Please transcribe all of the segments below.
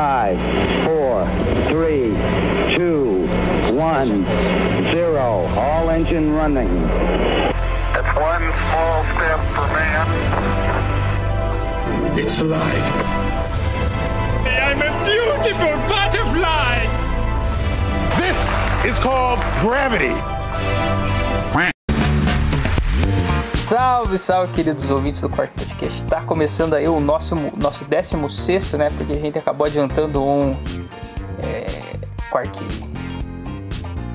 Five, four, three, two, one, zero. All engine running. It's one small step for man. It's alive. I'm a beautiful butterfly! This is called gravity. Salve, salve, queridos ouvintes do Quark Podcast. Tá começando aí o nosso, nosso 16, né? Porque a gente acabou adiantando um. É, Quark.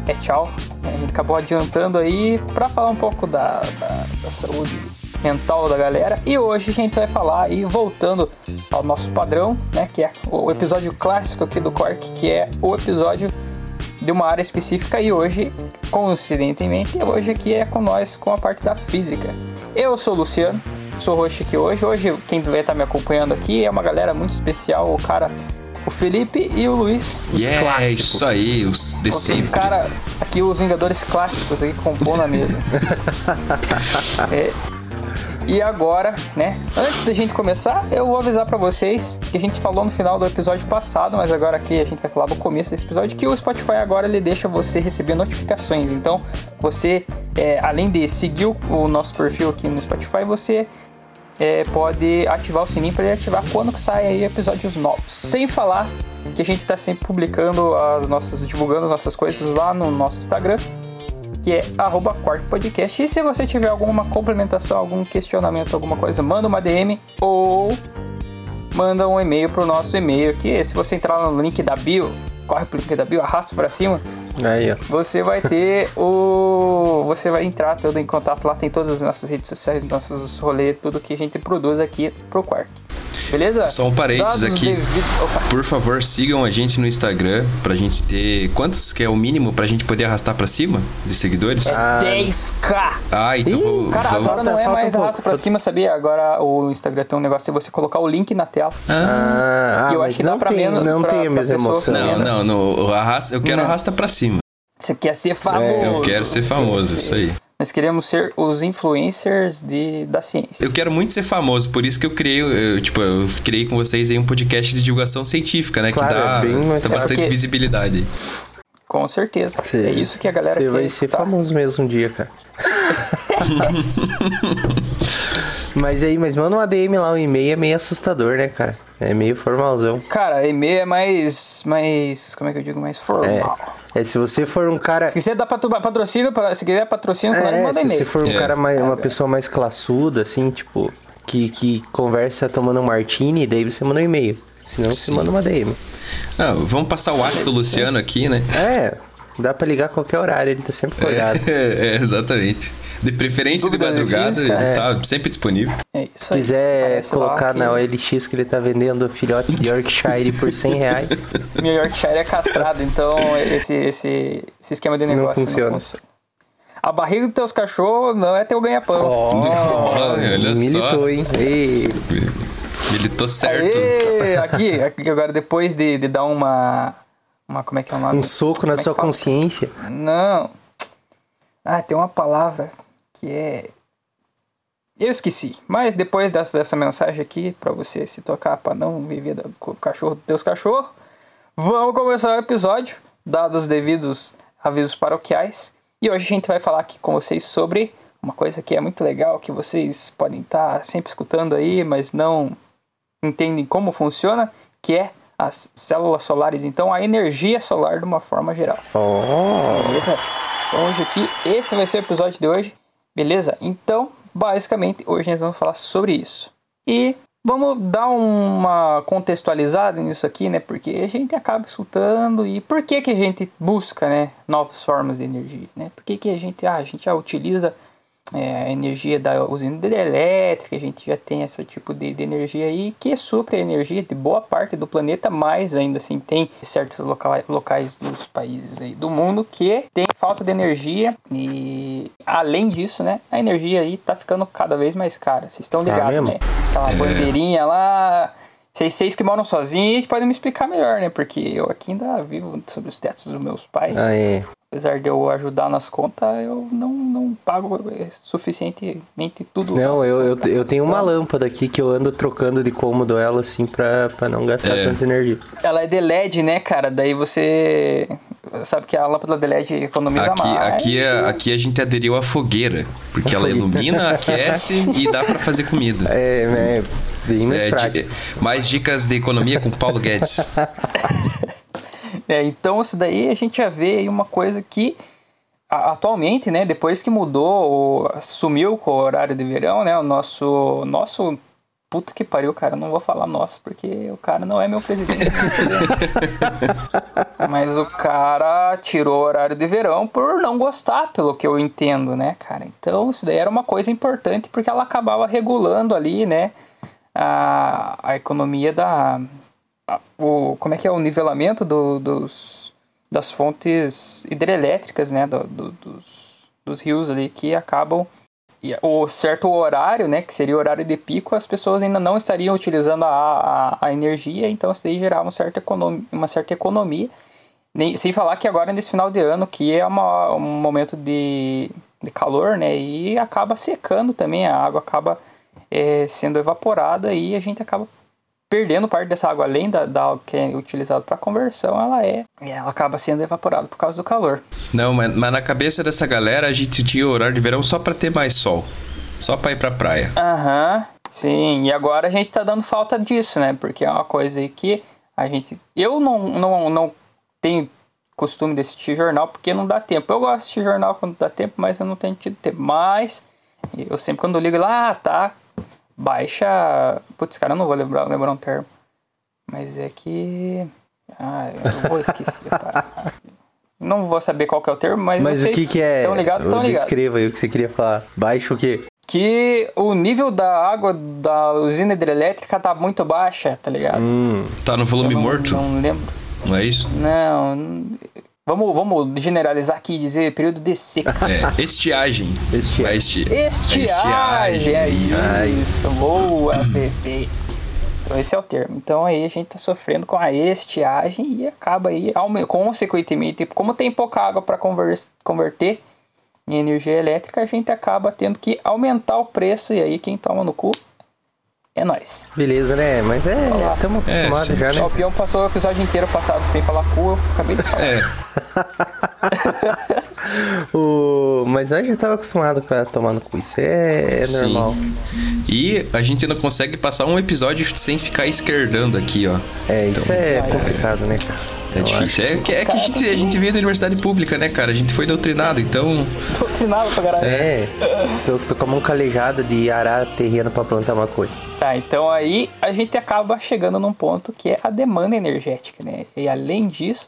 É tchau. A gente acabou adiantando aí pra falar um pouco da, da, da saúde mental da galera. E hoje a gente vai falar aí, voltando ao nosso padrão, né? Que é o episódio clássico aqui do Quark, que é o episódio de uma área específica e hoje, coincidentemente, hoje aqui é com nós com a parte da física. Eu sou o Luciano, sou host aqui hoje. Hoje quem vai estar me acompanhando aqui é uma galera muito especial, o cara, o Felipe e o Luiz. Os yeah, clássicos. isso aí, os de Os sempre. cara, aqui os Vingadores clássicos aí compõem na mesa. É, e agora, né? Antes da gente começar, eu vou avisar para vocês que a gente falou no final do episódio passado, mas agora aqui a gente vai falar no começo desse episódio que o Spotify agora ele deixa você receber notificações. Então, você, é, além de seguir o, nosso perfil aqui no Spotify, você é, pode ativar o sininho para ele ativar quando que aí episódios novos. Sem falar que a gente está sempre publicando as nossas, divulgando as nossas coisas lá no nosso Instagram que é arroba Podcast. E se você tiver alguma complementação, algum questionamento, alguma coisa, manda uma DM ou manda um e-mail pro nosso e-mail, que se você entrar no link da bio, corre pro link da bio, arrasta para cima, Aí, ó. você vai ter o. Você vai entrar todo em contato lá, tem todas as nossas redes sociais, nossos rolês, tudo que a gente produz aqui pro Quark. Beleza? Só um parênteses Dados aqui. devido-. Por favor, sigam a gente no Instagram pra gente ter. Quantos que é o mínimo pra gente poder arrastar pra cima de seguidores? Ah, 10k! então vou, Cara, vamos. agora não é mais um arrasta pra cima, sabia? Agora o Instagram tem um negócio de você colocar o link na tela. Ah, E eu mas acho que dá não pra tem, menos- não pra- tem a mesma emoção. Não, não, no, o arrasta, eu quero Não. arrasta pra cima. Você quer ser famoso. Eu quero ser famoso, isso aí. Nós queremos ser os influencers de, da ciência. Eu quero muito ser famoso, por isso que eu criei, eu, tipo, eu criei com vocês aí um podcast de divulgação científica, né? Claro, que dá, é dá bastante fácil. visibilidade. Com certeza. Cê- é isso que a galera Você quer. vai ser famoso mesmo um dia, cara. mas aí, mas manda uma DM lá, o e-mail é meio assustador, né, cara? É meio formalzão. Cara, e-mail é mais. mais. Como é que eu digo? Mais formal. É, se você for um cara. Se quiser dar patro- patrocínio, pra, se quiser patrocínio, claro, É, manda se e-mail. você for um É. cara mais, uma pessoa mais classuda, assim, tipo, que, que conversa tomando um martini, daí você manda um e-mail. Senão você Sim. manda uma DM. Ah, vamos passar o ácido Luciano aqui, né? É, dá pra ligar a qualquer horário, ele tá sempre acordado. É, é, exatamente. De preferência de Dúvida de madrugada, física? ele tá sempre disponível. É isso Se quiser colocar na OLX que ele tá vendendo filhote de Yorkshire por 100 reais. Meu Yorkshire é castrado, então esse, esse, esse esquema de negócio não funciona. funciona. A barriga dos teus cachorros não é teu ganha-pão. olha militou, só. hein? Ei, Ele tô certo. Aê! Aqui, aqui agora depois de, de dar uma. Uma. Como é que é o nome? um soco Como na é sua consciência. Não. Ah, tem uma palavra que é. Eu esqueci. Mas depois dessa, dessa mensagem aqui, pra você se tocar, pra não viver com o cachorro dos teus cachorros, vamos começar o episódio, dados os devidos avisos paroquiais. E hoje a gente vai falar aqui com vocês sobre uma coisa que é muito legal, que vocês podem estar sempre escutando aí, mas não entendem como funciona, que é as células solares. Então, a energia solar de uma forma geral. Oh, Beleza? Então hoje aqui, esse vai ser o episódio de hoje. Beleza? Então, basicamente, hoje nós vamos falar sobre isso. E vamos dar uma contextualizada nisso aqui, né? Porque a gente acaba escutando e por que que a gente busca, né, novas formas de energia, né? Por que que a gente, ah, a gente já utiliza é, a energia da usina hidrelétrica, a gente já tem esse tipo de, de energia aí que supre a energia de boa parte do planeta, mas ainda assim tem certos loca- locais dos países aí do mundo que tem falta de energia e além disso, né, a energia aí tá ficando cada vez mais cara. Vocês estão ligados, mesmo? né? Aquela bandeirinha lá Vocês seis que moram sozinhos podem me explicar melhor, né? Porque eu aqui ainda vivo sobre os tetos dos meus pais. Ah, é. Apesar de eu ajudar nas contas, eu não, não pago suficientemente tudo. Não, eu, eu, eu tenho uma lâmpada aqui que eu ando trocando de cômodo ela, assim, pra, pra não gastar É. tanta energia. Ela é de LED, né, cara? Daí você sabe que a lâmpada de LED economiza Aqui, mais. aqui, é- aqui a gente aderiu à fogueira, porque ela ilumina, aquece e dá pra fazer comida. É, é bem mais É, prático. mais dicas de economia com Paulo Guedes. É, então isso daí a gente já vê aí uma coisa que a- atualmente, né, depois que mudou, o- sumiu com o horário de verão, né, o nosso nosso puta que pariu, cara, não vou falar nosso porque o cara não é meu presidente. Mas o cara tirou o horário de verão por não gostar, pelo que eu entendo, né, cara? Então isso daí era uma coisa importante porque ela acabava regulando ali, né, a, a economia da a- o como é que é o nivelamento do- dos das fontes hidrelétricas, né, do- do- dos, dos rios ali que acabam o certo horário, né, que seria o horário de pico, as pessoas ainda não estariam utilizando a, a, a energia, então isso aí gerava um certo econom, uma certa economia. Nem, sem falar que agora nesse final de ano, que é uma, um momento de, de calor, né, e acaba secando também, a água acaba é, sendo evaporada e a gente acaba perdendo parte dessa água, além da, da que é utilizada para conversão, ela é, ela acaba sendo evaporada por causa do calor. Não, mas, mas na cabeça dessa galera a gente tinha horário de verão só pra ter mais sol. Só pra ir pra praia. Aham, sim. E agora a gente tá dando falta disso, né? Porque é uma coisa aí que a gente. Eu não, não, não tenho costume de assistir jornal porque não dá tempo. Eu gosto de assistir jornal quando dá tempo, mas eu não tenho tido tempo. Mas eu sempre quando eu ligo lá, ah, tá. Baixa. Putz, cara, eu não vou lembrar, lembrar um termo. Mas é que. Ah, eu vou esquecer, tá? Não vou saber qual que é o termo, mas, Mas o que que é? Estão ligados, estão ligados. Descreva aí o que você queria falar. Baixo o quê? que o nível da água da usina hidrelétrica tá muito baixa, tá ligado? Hum, Tá no volume não, morto? Não lembro. Não é isso? Não. Vamos, vamos generalizar aqui e dizer período de seca. É, estiagem. Estiagem. Vai esti- Estiagem, é Estiagem. isso. Boa, Pepe. Então esse é o termo. Então aí a gente tá sofrendo com a estiagem e acaba aí, consequentemente, como tem pouca água para converter em energia elétrica, a gente acaba tendo que aumentar o preço e aí quem toma no cu é nós. beleza, né? Mas é, estamos acostumados sim. já, né? O peão passou o episódio inteiro passado sem falar cu, eu acabei de falar. É, O... Mas nós já estávamos acostumados com a tomar no cu. Isso é, é normal. e a gente não consegue passar um episódio sem ficar esquerdando aqui, ó. É, isso é complicado, né, cara? É Eu difícil. É que, é que a, gente, a gente veio da universidade pública, né, cara? A gente foi doutrinado, então. Doutrinado pra caralho. É, tô, tô com a mão calejada de arar terreno pra plantar maconha. Tá, então aí a gente acaba chegando num ponto que é a demanda energética, né? E além disso,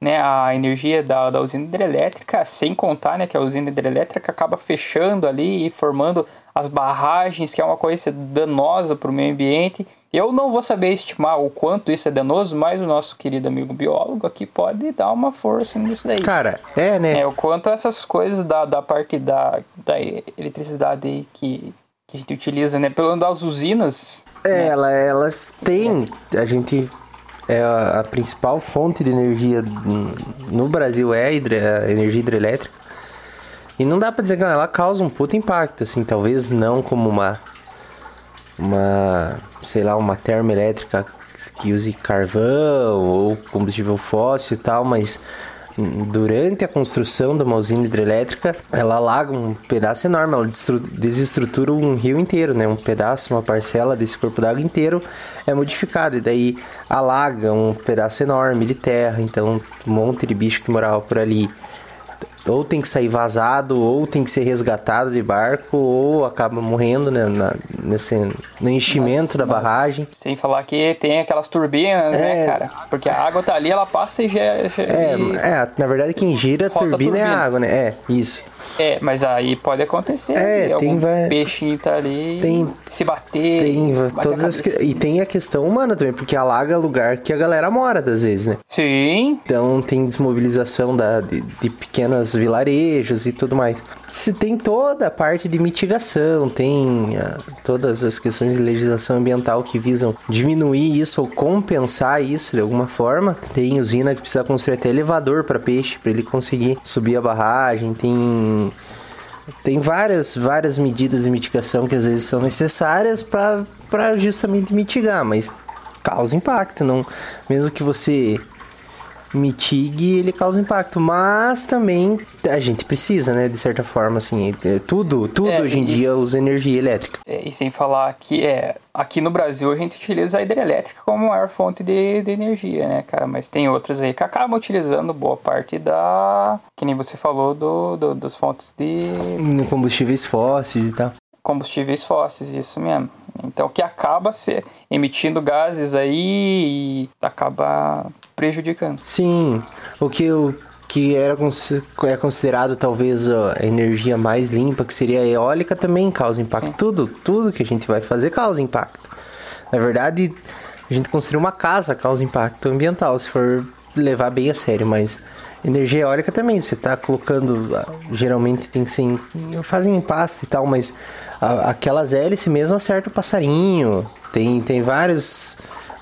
né, a energia da, da usina hidrelétrica, sem contar, né, que a usina hidrelétrica acaba fechando ali e formando as barragens, que é uma coisa danosa para o meio ambiente. Eu não vou saber estimar o quanto isso é danoso, mas o nosso querido amigo biólogo aqui pode dar uma força nisso daí. Cara, é, né? É, o quanto essas coisas da, da parte da, da eletricidade aí que, que a gente utiliza, né? Pelo menos das usinas. É, ela, elas têm. A gente. É a, a principal fonte de energia no- no Brasil é a, hidre- a energia hidrelétrica. E não dá pra dizer que ela causa um puta impacto, assim, talvez não como uma. Uma. sei lá, uma termoelétrica que use carvão ou combustível fóssil e tal, mas durante a construção de uma usina hidrelétrica, ela alaga um pedaço enorme, ela desestrutura um rio inteiro, né? Um pedaço, uma parcela desse corpo d'água inteiro é modificado e daí alaga um pedaço enorme de terra, então um monte de bicho que morava por ali ou tem que sair vazado, ou tem que ser resgatado de barco, ou acaba morrendo né, na- nesse, no enchimento da Nossa, barragem. Sem falar que tem aquelas turbinas, né, É. cara? Porque a água tá ali, ela passa e já. já É, e- é, na verdade quem gira a Roda a turbina, é a turbina. água, né? É, isso. É, mas aí pode acontecer. É, né? tem vai- peixinho tá ali, Tem- se bater. Tem bater todas as E tem a questão humana também, porque alaga lugar que a galera mora, às vezes, né? Sim, Então tem desmobilização da, de, de pequenos vilarejos e tudo mais. Se tem toda a parte de mitigação, tem ah, todas as questões de legislação ambiental que visam diminuir isso ou compensar isso de alguma forma. Tem usina que precisa construir até elevador para peixe para ele conseguir subir a barragem. Tem tem várias, várias medidas de mitigação que às vezes são necessárias para justamente mitigar, mas causa impacto. Não, mesmo que você mitigue, ele causa impacto. Mas também a gente precisa, né? De certa forma, assim. é, Tudo, tudo É, hoje em dia usa energia elétrica. É, e sem falar que é, aqui no Brasil a gente utiliza a hidrelétrica como maior fonte de, de energia, né, cara? Mas tem outras aí que acabam utilizando boa parte da. Que nem você falou, do, do- das fontes de Combustíveis fósseis e tal. combustíveis fósseis, isso mesmo. Então que acaba se emitindo gases aí e acaba prejudicando. Sim, o que, o que era é considerado talvez a energia mais limpa, que seria a eólica, também causa impacto. Tudo, tudo que a gente vai fazer causa impacto. Na verdade, a gente construir uma casa causa impacto ambiental, se for levar bem a sério, mas energia eólica também, você está colocando, ah, geralmente tem que ser, em, fazem em pasta e tal, mas a- aquelas hélices mesmo acertam o passarinho, tem, tem vários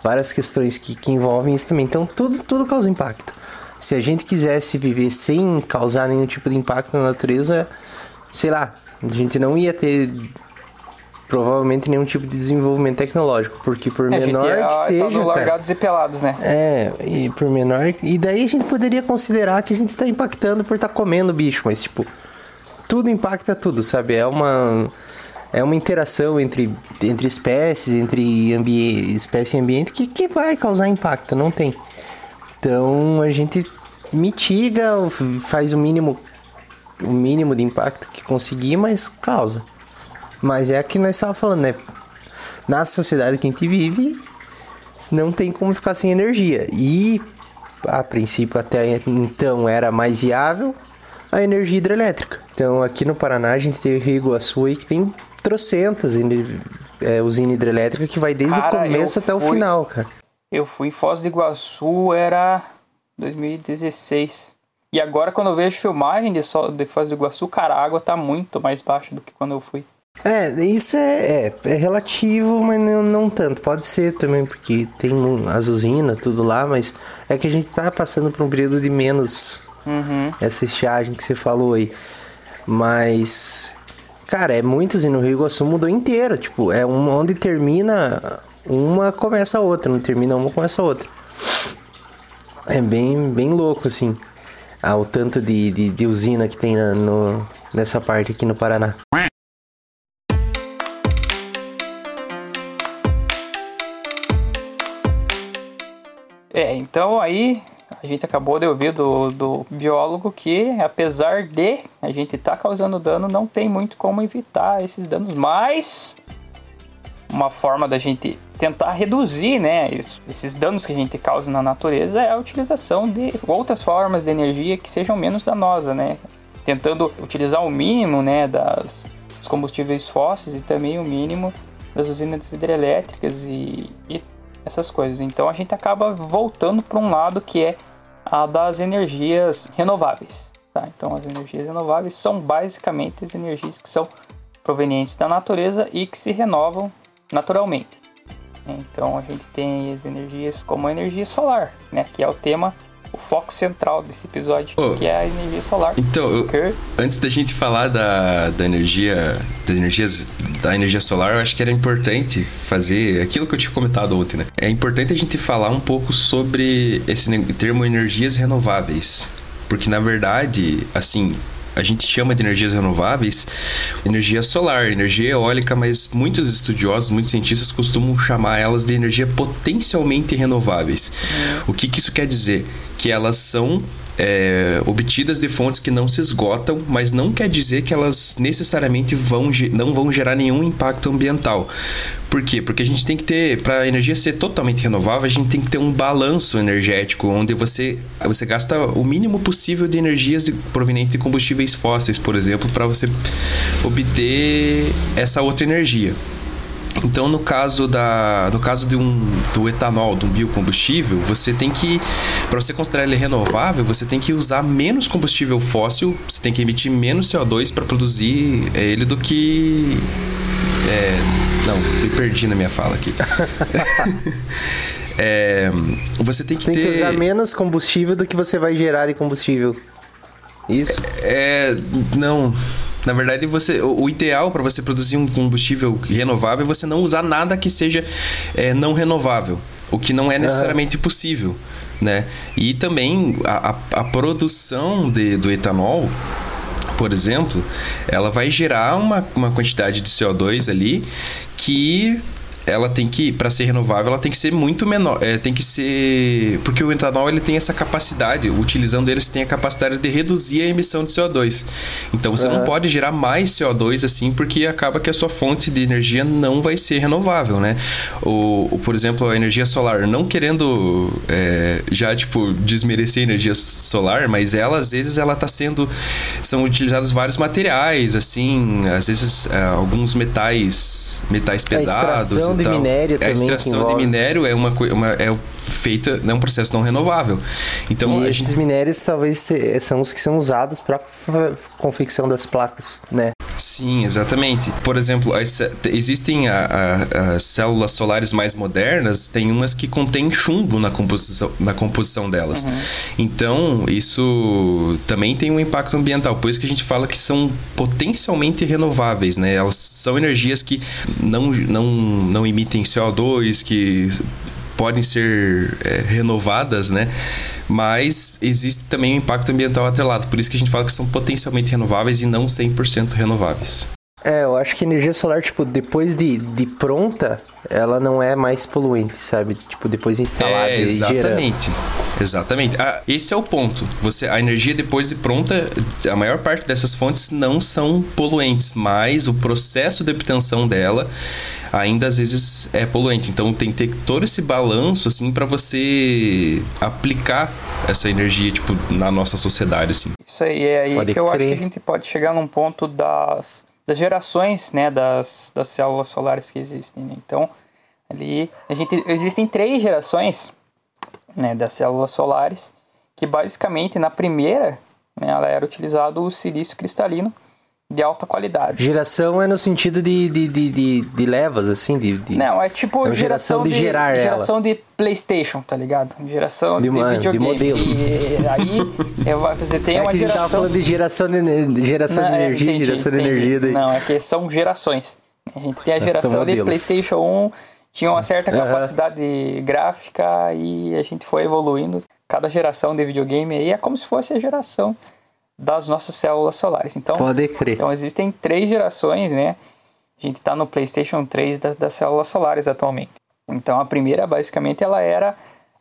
várias questões que, que envolvem isso também. Então, tudo, tudo causa impacto. Se a gente quisesse viver sem causar nenhum tipo de impacto na natureza, sei lá, a gente não ia ter provavelmente nenhum tipo de desenvolvimento tecnológico, porque por É, gente menor ia- que tá seja, cara, largados e pelados, né? é, e por menor. E daí a gente poderia considerar que a gente tá impactando por estar comendo bicho, mas tipo, tudo impacta tudo, sabe? É uma. É uma interação entre, entre espécies, entre espécie e ambiente que, que vai causar impacto, não tem. Então a gente mitiga, faz o mínimo, o mínimo de impacto que conseguir, mas causa. Mas é que nós estávamos falando, né? Na sociedade que a gente vive, não tem como ficar sem energia. E a princípio até então era mais viável a energia hidrelétrica. Então aqui no Paraná a gente tem o Rio Iguaçu aí que tem trocentas é, usina hidrelétrica que vai desde Cara, o começo até o fui- final, cara. Eu fui em Foz do Iguaçu, era 2016. E agora quando eu vejo filmagem de, so- de Foz do Iguaçu, cara, a água tá muito mais baixa do que quando eu fui. É, isso é, é, é relativo, mas não, não tanto. Pode ser também, porque tem as usinas, tudo lá, mas é que a gente tá passando por um período de menos Uhum. essa estiagem que você falou aí. Mas, cara, é muitos e no Rio Iguaçu mudou inteiro. Tipo, é um, onde termina uma, começa a outra. Não termina uma, começa a outra. É bem, bem louco, assim. O tanto de, de, de usina que tem na- no, nessa parte aqui no Paraná. É, então aí a gente acabou de ouvir do, do biólogo que, apesar de a gente estar causando dano, não tem muito como evitar esses danos, mas uma forma da gente tentar reduzir, né, esses danos que a gente causa na natureza é a utilização de outras formas de energia que sejam menos danosas, né? Tentando utilizar o mínimo, né, das dos combustíveis fósseis e também o mínimo das usinas hidrelétricas e, e essas coisas. Então a gente acaba voltando para um lado que é a das energias renováveis. Tá? Então as energias renováveis são basicamente as energias que são provenientes da natureza e que se renovam naturalmente. Então a gente tem as energias como a energia solar, né? Que é o tema, o foco central desse episódio, Oh. que é a energia solar. Então, eu- Que- antes da gente falar da, da energia, das energias, da energia solar, eu acho que era importante fazer aquilo que eu tinha comentado ontem, né? É importante a gente falar um pouco sobre esse termo energias renováveis, porque na verdade, assim, a gente chama de energias renováveis energia solar, energia eólica, mas muitos estudiosos, muitos cientistas costumam chamar elas de energia potencialmente renováveis. O que, que isso quer dizer? Que elas são é, obtidas de fontes que não se esgotam, mas não quer dizer que elas necessariamente vão, não vão gerar nenhum impacto ambiental. Por quê? Porque a gente tem que ter, para a energia ser totalmente renovável, a gente tem que ter um balanço energético, onde você, você gasta o mínimo possível de energias provenientes de combustíveis fósseis, por exemplo, para você obter essa outra energia. Então, no caso da, no caso de um do etanol, de um biocombustível, você tem que, para você considerar ele renovável, você tem que usar menos combustível fóssil, você tem que emitir menos CO2 para produzir ele do que é, não, me perdi na minha fala aqui. é, você tem que tem ter... que usar menos combustível do que você vai gerar de combustível. Isso? É, não. Na verdade, você, o ideal para você produzir um combustível renovável é você não usar nada que seja é, não renovável, o que não é necessariamente uhum. possível, né? E também a, a, a produção de, do etanol, por exemplo, ela vai gerar uma, uma quantidade de CO2 ali que ela tem que, para ser renovável, ela tem que ser muito menor. É, tem que ser. Porque o etanol ele tem essa capacidade, utilizando ele, você tem a capacidade de reduzir a emissão de CO2. Então você uhum. não pode gerar mais CO2 assim, porque acaba que a sua fonte de energia não vai ser renovável, né? O, o por exemplo, a energia solar, não querendo é, já, tipo, desmerecer a energia solar, mas ela, às vezes, ela está sendo. São utilizados vários materiais, assim, às vezes é, alguns metais, metais pesados de minério também. A extração de minério é uma, uma é feita, é um processo não renovável. Então, e esses gente... minérios talvez são os que são usados para confecção das placas, né? Sim, exatamente. Por exemplo, as, existem a, a, as células solares mais modernas, tem umas que contêm chumbo na composição, na composição delas. Uhum. Então, isso também tem um impacto ambiental. Por isso que a gente fala que são potencialmente renováveis, né? Elas são energias que não, não, não emitem CO2, que podem ser é, renovadas, né? Mas existe também um impacto ambiental atrelado. Por isso que a gente fala que são potencialmente renováveis e não 100% renováveis. É, eu acho que energia solar, tipo, depois de, de pronta, ela não é mais poluente, sabe? Tipo, depois instalada é, exatamente. Exatamente. Ah, esse é o ponto. Você, a energia depois de pronta, a maior parte dessas fontes não são poluentes, mas o processo de obtenção dela ainda às vezes é poluente. Então tem que ter todo esse balanço assim para você aplicar essa energia tipo na nossa sociedade assim. Isso aí é aí pode que eu acho que a gente pode chegar num ponto das, das gerações, né, das, das células solares que existem. Né? Então ali a gente existem três gerações, né, das células solares que basicamente na primeira né, ela era utilizado o silício cristalino de alta qualidade. Geração é no sentido de, de, de, de, de levas, assim? De, de, Não, é tipo é geração, geração de, gerar Geração ela. de Playstation, tá ligado? Geração de, de, videogame. De modelo. E aí você tem é uma que geração... Tava falando de geração de, geração Não, de é, energia, entendi, geração entendi. de energia. Daí. Não, é que são gerações. A gente tem a geração de. Playstation 1, tinha uma certa capacidade gráfica e a gente foi evoluindo. Cada geração de videogame aí é como se fosse a geração das nossas células solares. Então, Pode crer. Então existem três gerações, né? A gente está no PlayStation 3 das, das, células solares atualmente. Então a primeira, basicamente, ela era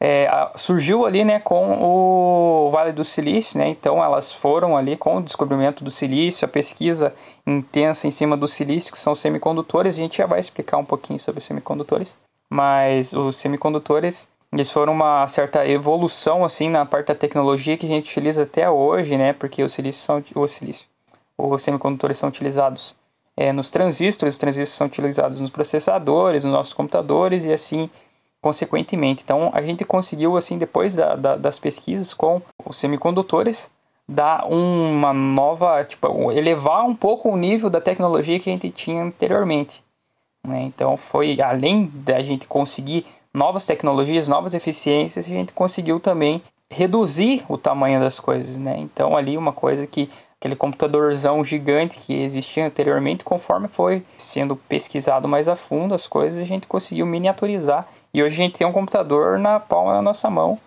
é, surgiu ali, né, com o Vale do Silício, né? Então elas foram ali com o descobrimento do silício, a pesquisa intensa em cima do silício, que são semicondutores. A gente já vai explicar um pouquinho sobre os semicondutores, mas os semicondutores eles foram uma certa evolução assim na parte da tecnologia que a gente utiliza até hoje, né? Porque os silícios são o silício, os semicondutores são utilizados é, nos transistores, os transistores são utilizados nos processadores, nos nossos computadores e assim consequentemente. Então a gente conseguiu assim depois da, da, das pesquisas com os semicondutores dar uma nova, tipo, elevar um pouco o nível da tecnologia que a gente tinha anteriormente. Né? Então foi além da gente conseguir novas tecnologias, novas eficiências, a gente conseguiu também reduzir o tamanho das coisas, né? Então ali uma coisa que aquele computadorzão gigante que existia anteriormente, conforme foi sendo pesquisado mais a fundo as coisas, a gente conseguiu miniaturizar e hoje a gente tem um computador na palma da nossa mão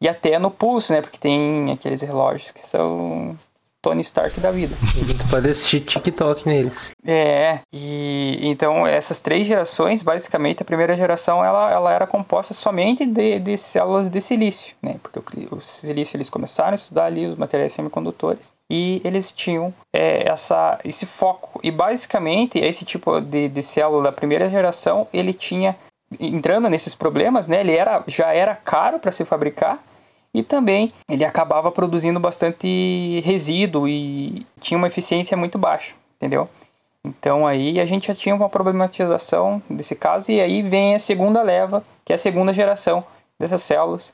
e até no pulso, né? Porque tem aqueles relógios que são Tony Stark da vida. Tu pode assistir TikTok neles. É, e então essas três gerações, basicamente a primeira geração ela, ela era composta somente de, de células de silício, né? Porque o, o silício eles começaram a estudar ali os materiais semicondutores e eles tinham é, essa, esse foco. E basicamente esse tipo de, de célula da primeira geração ele tinha entrando nesses problemas, né? Ele era, já era caro para se fabricar e também ele acabava produzindo bastante resíduo e tinha uma eficiência muito baixa, entendeu? Então aí a gente já tinha uma problematização desse caso e aí vem a segunda leva, que é a segunda geração dessas células,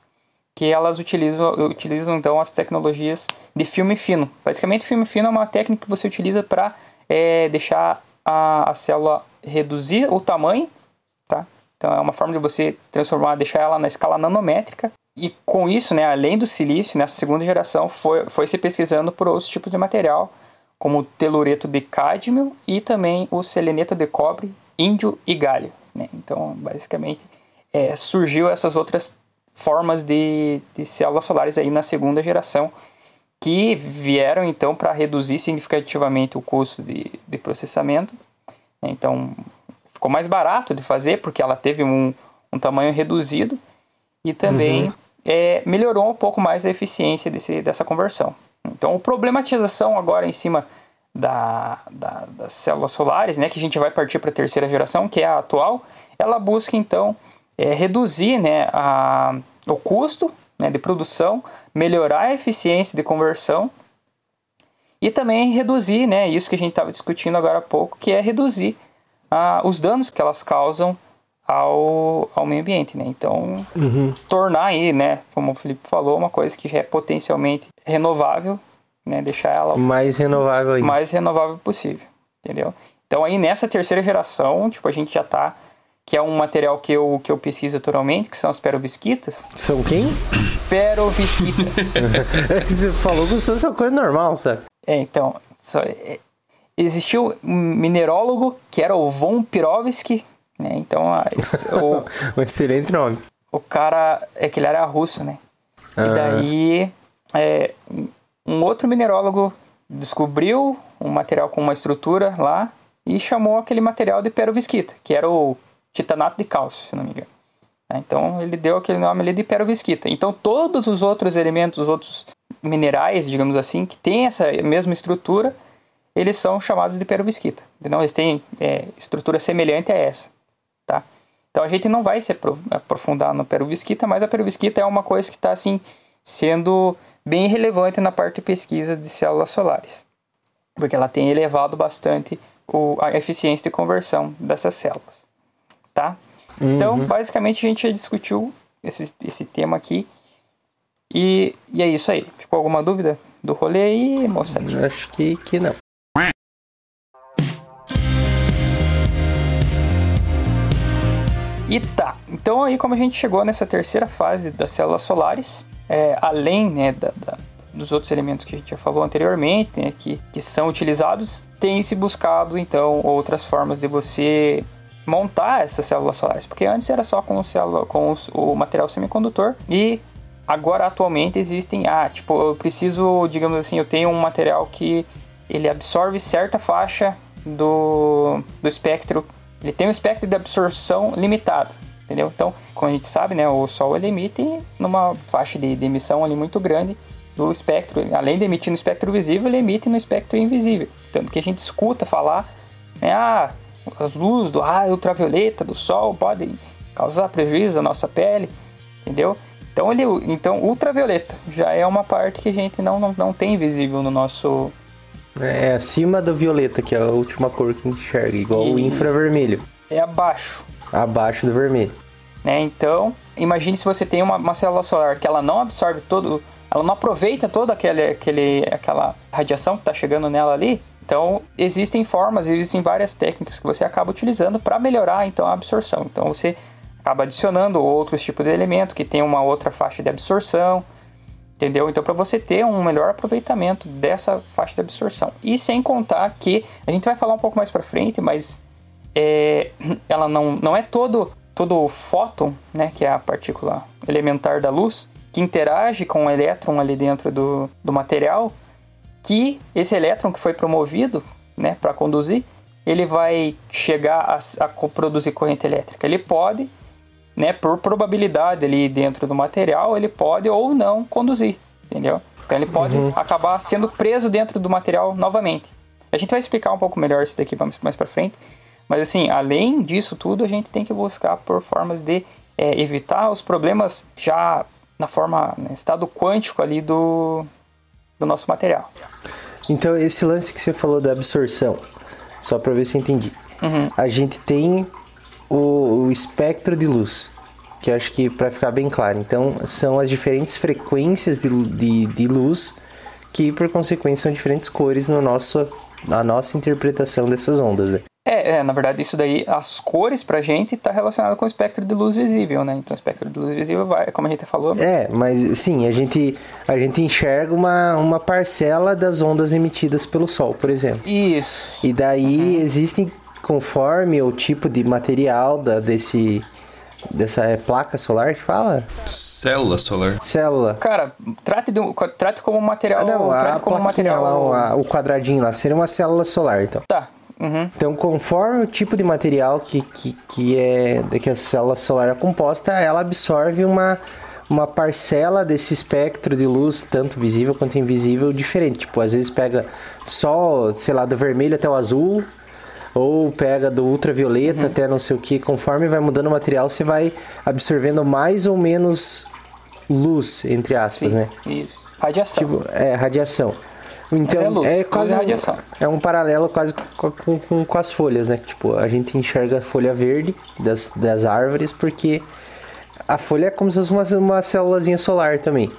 que elas utilizam, utilizam então as tecnologias de filme fino. Basicamente, filme fino é uma técnica que você utiliza para é, deixar a, a célula reduzir o tamanho, tá? Então é uma forma de você transformar, deixar ela na escala nanométrica e com isso, né, além do silício, nessa segunda geração foi, foi se pesquisando por outros tipos de material, como o telureto de cádmio e também o seleneto de cobre, índio e galho. Né? Então, basicamente, é, surgiu essas outras formas de, de células solares aí na segunda geração, que vieram então para reduzir significativamente o custo de, de processamento. Então, ficou mais barato de fazer, porque ela teve um, um tamanho reduzido e também uhum. é, melhorou um pouco mais a eficiência desse, dessa conversão. Então, a problematização agora em cima da, da, das células solares, né, que a gente vai partir para a terceira geração, que é a atual, ela busca então é, reduzir né, a, o custo né, de produção, melhorar a eficiência de conversão e também reduzir, né, isso que a gente estava discutindo agora há pouco, que é reduzir os danos que elas causam ao, ao meio ambiente, né? Então, uhum. tornar aí, né, como o Felipe falou, uma coisa que já é potencialmente renovável, né, deixar ela mais renovável mais renovável possível, entendeu? Então aí nessa terceira geração, tipo, a gente já tá que é um material que eu, que eu pesquiso atualmente, que são as perovisquitas. São quem? Perovisquitas. Você falou que isso é uma coisa normal, sabe? É, então, só, é, existiu um minerólogo que era o von Pirovsky, né? Então, a, o, um excelente nome. O cara, é que ele era russo, né? E daí, é, um outro minerólogo descobriu um material com uma estrutura lá e chamou aquele material de perovskita, que era o titanato de cálcio, se não me engano. Né? Então ele deu aquele nome ali de perovskita. Então todos os outros elementos, os outros minerais, digamos assim, que têm essa mesma estrutura, eles são chamados de perovskita. Então eles têm é, estrutura semelhante a essa tá? Então a gente não vai se aprofundar no perovskita, mas a perovskita é uma coisa que está assim sendo bem relevante na parte de pesquisa de células solares, porque ela tem elevado bastante o, a eficiência de conversão dessas células, tá? Então, uhum. Então, basicamente a gente já discutiu esse, esse tema aqui e, e é isso aí. Ficou alguma dúvida do rolê aí, moçadinha? Acho que, que não. E tá, então aí como a gente chegou nessa terceira fase das células solares, é, além né, da, da, dos outros elementos que a gente já falou anteriormente, né, que, que são utilizados, tem se buscado então outras formas de você montar essas células solares, porque antes era só com, célula, com o material semicondutor e agora atualmente existem, ah, tipo, eu preciso, digamos assim, eu tenho um material que ele absorve certa faixa do, do espectro ele tem um espectro de absorção limitado, entendeu? Então, como a gente sabe, né, o Sol ele emite numa faixa de, de emissão ali muito grande do espectro, além de emitir no espectro visível, ele emite no espectro invisível. Tanto que a gente escuta falar, né, ah, as luzes do raio ultravioleta do Sol podem causar prejuízo à nossa pele, entendeu? Então, ele, então ultravioleta já é uma parte que a gente não, não, não tem visível no nosso é acima do violeta, que é a última cor que enxerga, igual e... o infravermelho. É abaixo. Abaixo do vermelho. Né? Então, imagine se você tem uma, uma célula solar que ela não absorve todo, ela não aproveita toda aquele, aquele, aquela radiação que está chegando nela ali. Então, existem formas, existem várias técnicas que você acaba utilizando para melhorar então a absorção. Então, você acaba adicionando outros tipos de elemento que tem uma outra faixa de absorção Entendeu? Então, para você ter um melhor aproveitamento dessa faixa de absorção. E sem contar que, a gente vai falar um pouco mais para frente, mas é, ela não, não é todo, todo fóton, né, que é a partícula elementar da luz, que interage com o elétron ali dentro do, do material, que esse elétron que foi promovido, né, para conduzir, ele vai chegar a, a produzir corrente elétrica. Ele pode, né, por probabilidade ali dentro do material, ele pode ou não conduzir, entendeu? Então ele pode uhum. acabar sendo preso dentro do material novamente. A gente vai explicar um pouco melhor isso daqui mais, para frente. Mas assim, além disso tudo, a gente tem que buscar por formas de é, evitar os problemas já na forma, né, estado quântico ali do, do nosso material. Então, esse lance que você falou da absorção, só para ver se eu entendi. Uhum. A gente tem o, o, espectro de luz, que acho que para ficar bem claro. Então, são as diferentes frequências de, de, de luz que, por consequência, são diferentes cores no nosso, na nossa interpretação dessas ondas. Né? É, é, na verdade, isso daí, as cores pra gente tá relacionado com o espectro de luz visível, né? Então, o espectro de luz visível vai, como a gente falou. É, mas sim, a gente, a gente enxerga uma, uma parcela das ondas emitidas pelo Sol, por exemplo. Isso. E daí uhum. existem, conforme o tipo de material da, desse. Dessa é placa solar que fala? Célula solar. Célula. Cara, trate, de, trate como material. Ah, não, a como material. Lá, o quadradinho lá, seria uma célula solar, então. Tá, Uhum. Então, conforme o tipo de material que, que, que, é, que a célula solar é composta, ela absorve uma, uma parcela desse espectro de luz, tanto visível quanto invisível, diferente. Tipo, às vezes pega só, sei lá, do vermelho até o azul, ou pega do ultravioleta uhum. até não sei o que. Conforme vai mudando o material, você vai absorvendo mais ou menos luz, entre aspas, Sim, né? Isso. Radiação. Tipo, é, radiação. Então, é, luz, é quase um, é um paralelo quase com, com, com, as folhas, né? Tipo, a gente enxerga a folha verde das, das árvores porque a folha é como se fosse uma, uma célulazinha solar também.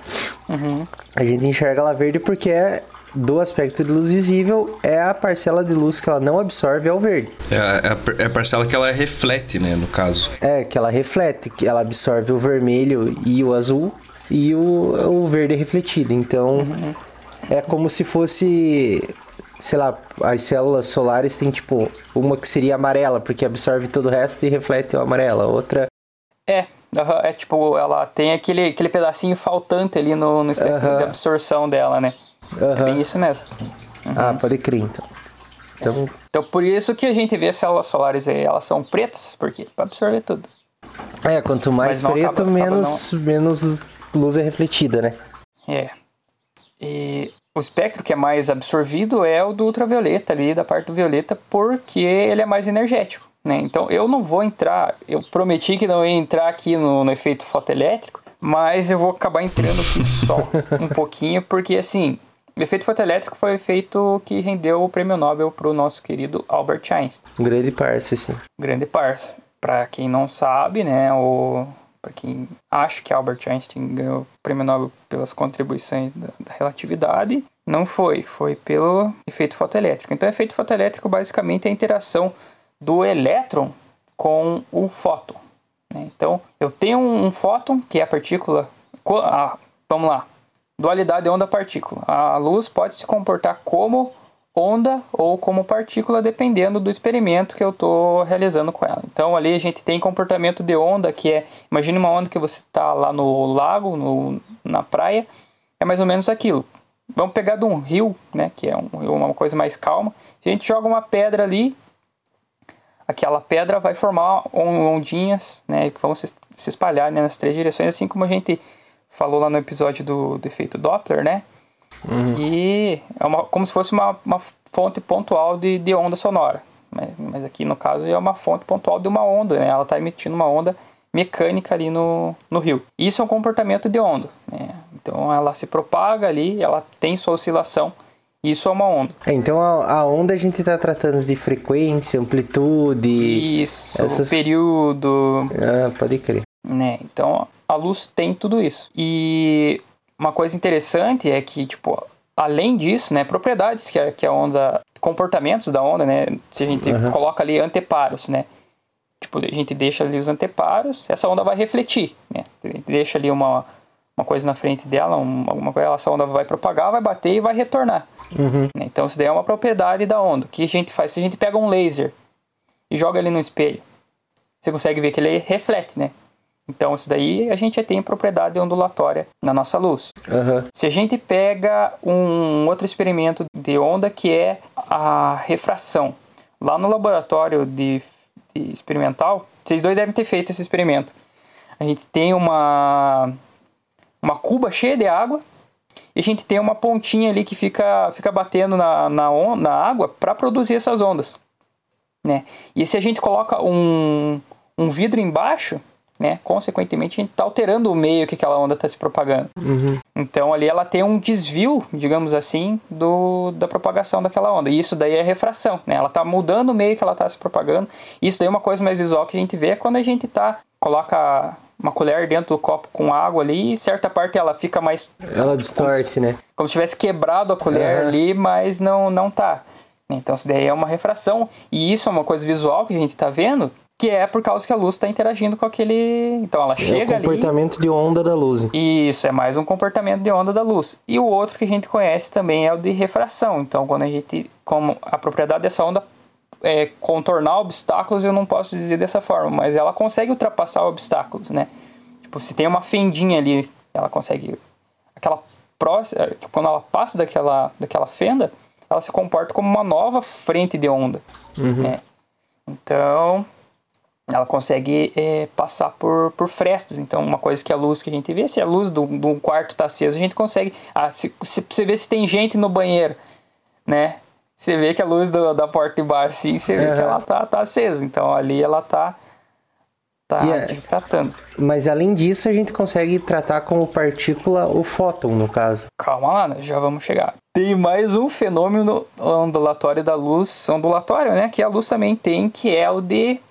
Uhum. A gente enxerga ela verde porque é do aspecto de luz visível é a parcela de luz que ela não absorve é o verde. É a, é a parcela que ela reflete, né, no caso. É, que ela reflete, que ela absorve o vermelho e o azul e o, o verde refletido. Então, uhum é como se fosse sei lá, as células solares tem tipo uma que seria amarela, porque absorve todo o resto e reflete o amarelo, a outra. É, é tipo, ela tem aquele, aquele pedacinho faltante ali no, no espectro de absorção dela, né? É bem isso mesmo. Uhum. Ah, pode crer então. Então... então, por isso que a gente vê as células solares aí, elas são pretas, porque para absorver tudo. É, quanto mais preto, acaba, menos, acaba não... menos luz é refletida, né? É. E o espectro que é mais absorvido é o do ultravioleta ali, da parte do violeta, porque ele é mais energético. Né? Então eu não vou entrar, eu prometi que não ia entrar aqui no, no efeito fotoelétrico, mas eu vou acabar entrando aqui só um pouquinho, porque assim, o efeito fotoelétrico foi o efeito que rendeu o prêmio Nobel para o nosso querido Albert Einstein. Grande parça, sim. Grande parça. Para quem não sabe, né, o para quem acha que Albert Einstein ganhou o prêmio Nobel pelas contribuições da, da, relatividade, não foi, foi pelo efeito fotoelétrico. Então, o efeito fotoelétrico basicamente é a interação do elétron com o fóton. Né? Então, eu tenho um, um fóton, que é a partícula. Ah, vamos lá. Dualidade onda-partícula. A luz pode se comportar como onda ou como partícula, dependendo do experimento que eu estou realizando com ela. Então ali a gente tem comportamento de onda, que é, imagine uma onda que você está lá no lago, no, na praia, é mais ou menos aquilo. Vamos pegar de um rio, né, que é um, uma coisa mais calma. A gente joga uma pedra ali, aquela pedra vai formar ondinhas, né, que vão se, se espalhar né, nas três direções, assim como a gente falou lá no episódio do, do efeito Doppler, né? Uhum. E é uma, como se fosse uma, uma fonte pontual de, de onda sonora. Mas, mas, aqui no caso é uma fonte pontual de uma onda, né? Ela está emitindo uma onda mecânica ali no, no rio. Isso é um comportamento de onda. Né? Então ela se propaga ali, ela tem sua oscilação. Isso é uma onda. É, então a, a, onda a gente está tratando de frequência, amplitude. Isso, essas... período. Ah, pode crer. Né? Então a luz tem tudo isso. E uma coisa interessante é que, tipo, além disso, né, propriedades que a, que a onda, comportamentos da onda, né, se a gente uhum. coloca ali anteparos, né, tipo, a gente deixa ali os anteparos, essa onda vai refletir, né, a gente deixa ali uma, uma coisa na frente dela, uma, alguma coisa, essa onda vai propagar, vai bater e vai retornar. Uhum. Né, então isso daí é uma propriedade da onda. O que a gente faz? Se a gente pega um laser e joga ele no espelho, você consegue ver que ele reflete, né? Então, isso daí a gente tem propriedade ondulatória na nossa luz. Aham. Se a gente pega um outro experimento de onda que é a refração, lá no laboratório de, de experimental, vocês dois devem ter feito esse experimento. A gente tem uma uma cuba cheia de água e a gente tem uma pontinha ali que fica, fica batendo na, na, on- na água para produzir essas ondas. Né? E se a gente coloca um, um vidro embaixo, né, consequentemente a gente está alterando o meio que aquela onda está se propagando. Então ali ela tem um desvio, digamos assim, do, da propagação daquela onda. E isso daí é refração, né? Ela está mudando o meio que ela está se propagando. Isso daí é uma coisa mais visual que a gente vê é quando a gente tá coloca uma colher dentro do copo com água ali e certa parte ela fica mais Ela distorce, né? como se tivesse quebrado a colher Aham. ali, mas não não tá. Então isso daí é uma refração e isso é uma coisa visual que a gente tá vendo, que é por causa que a luz está interagindo com aquele, então ela É o chega ali comportamento de onda da luz. isso, é mais um comportamento de onda da luz. E o outro que a gente conhece também é o de refração. Então, quando a gente. Como a propriedade dessa onda é contornar obstáculos, eu não posso dizer dessa forma, mas ela consegue ultrapassar obstáculos, né? Tipo, se tem uma fendinha ali, ela consegue. Aquela próxima. Quando ela passa daquela, daquela fenda, ela se comporta como uma nova frente de onda. Né? Então, ela consegue é, passar por, por frestas. Então, uma coisa que a luz que a gente vê, se a luz do, do quarto está acesa, a gente consegue. Ah, se, se você vê se tem gente no banheiro, né? Você vê que a luz do- da porta de baixo, sim, você vê que ela tá, tá acesa. Então, ali ela tá. Tá E é- tratando. Mas além disso, a gente consegue tratar como partícula o fóton, no caso. Calma lá, já vamos chegar. Tem mais um fenômeno ondulatório da luz, ondulatório, né? Que a luz também tem, que é o de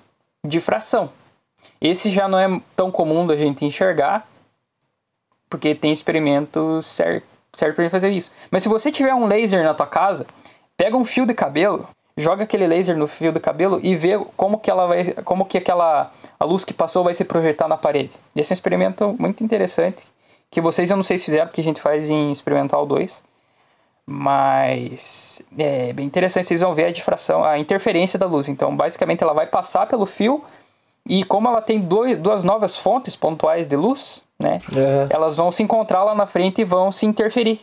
difração. Esse já não é tão comum da gente enxergar, porque tem experimentos certo, certo para fazer isso. Mas se você tiver um laser na tua casa, pega um fio de cabelo, joga aquele laser no fio de cabelo e vê como que ela vai, como que aquela a luz que passou vai se projetar na parede. Esse é um experimento muito interessante que vocês eu não sei se fizeram porque a gente faz em experimental 2. Mas é bem interessante, vocês vão ver a difração, a interferência da luz. Então, basicamente, ela vai passar pelo fio e como ela tem dois, duas novas fontes pontuais de luz, né? Aham. Elas vão se encontrar lá na frente e vão se interferir,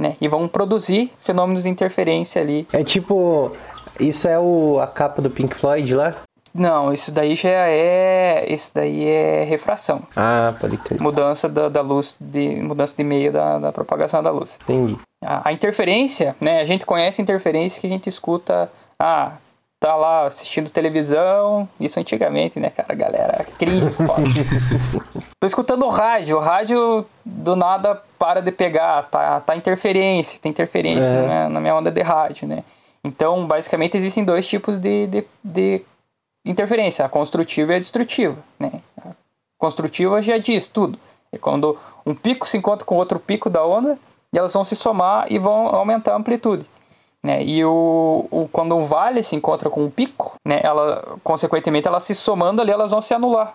né? E vão produzir fenômenos de interferência ali. É tipo. Isso é o, a capa do Pink Floyd lá? Não, isso daí já é, isso daí é refração, Ah, pode crer. mudança da, da luz, de mudança de meio da, da propagação da luz. Entendi. A, a interferência, né? A gente conhece a interferência que a gente escuta. Ah, tá lá assistindo televisão. Isso antigamente, né, cara? Galera cringe, foda. Tô escutando o rádio. O rádio do nada para de pegar. Tá, tá interferência. Tem interferência É. na, minha, na minha onda de rádio, né? Então, basicamente, existem dois tipos de, de, de interferência: a construtiva e a destrutiva, né? A construtiva já diz tudo. É quando um pico se encontra com outro pico da onda e elas vão se somar e vão aumentar a amplitude. Né? E o, o- quando um vale se encontra com um pico, né, ela, consequentemente, elas se somando ali, elas vão se anular.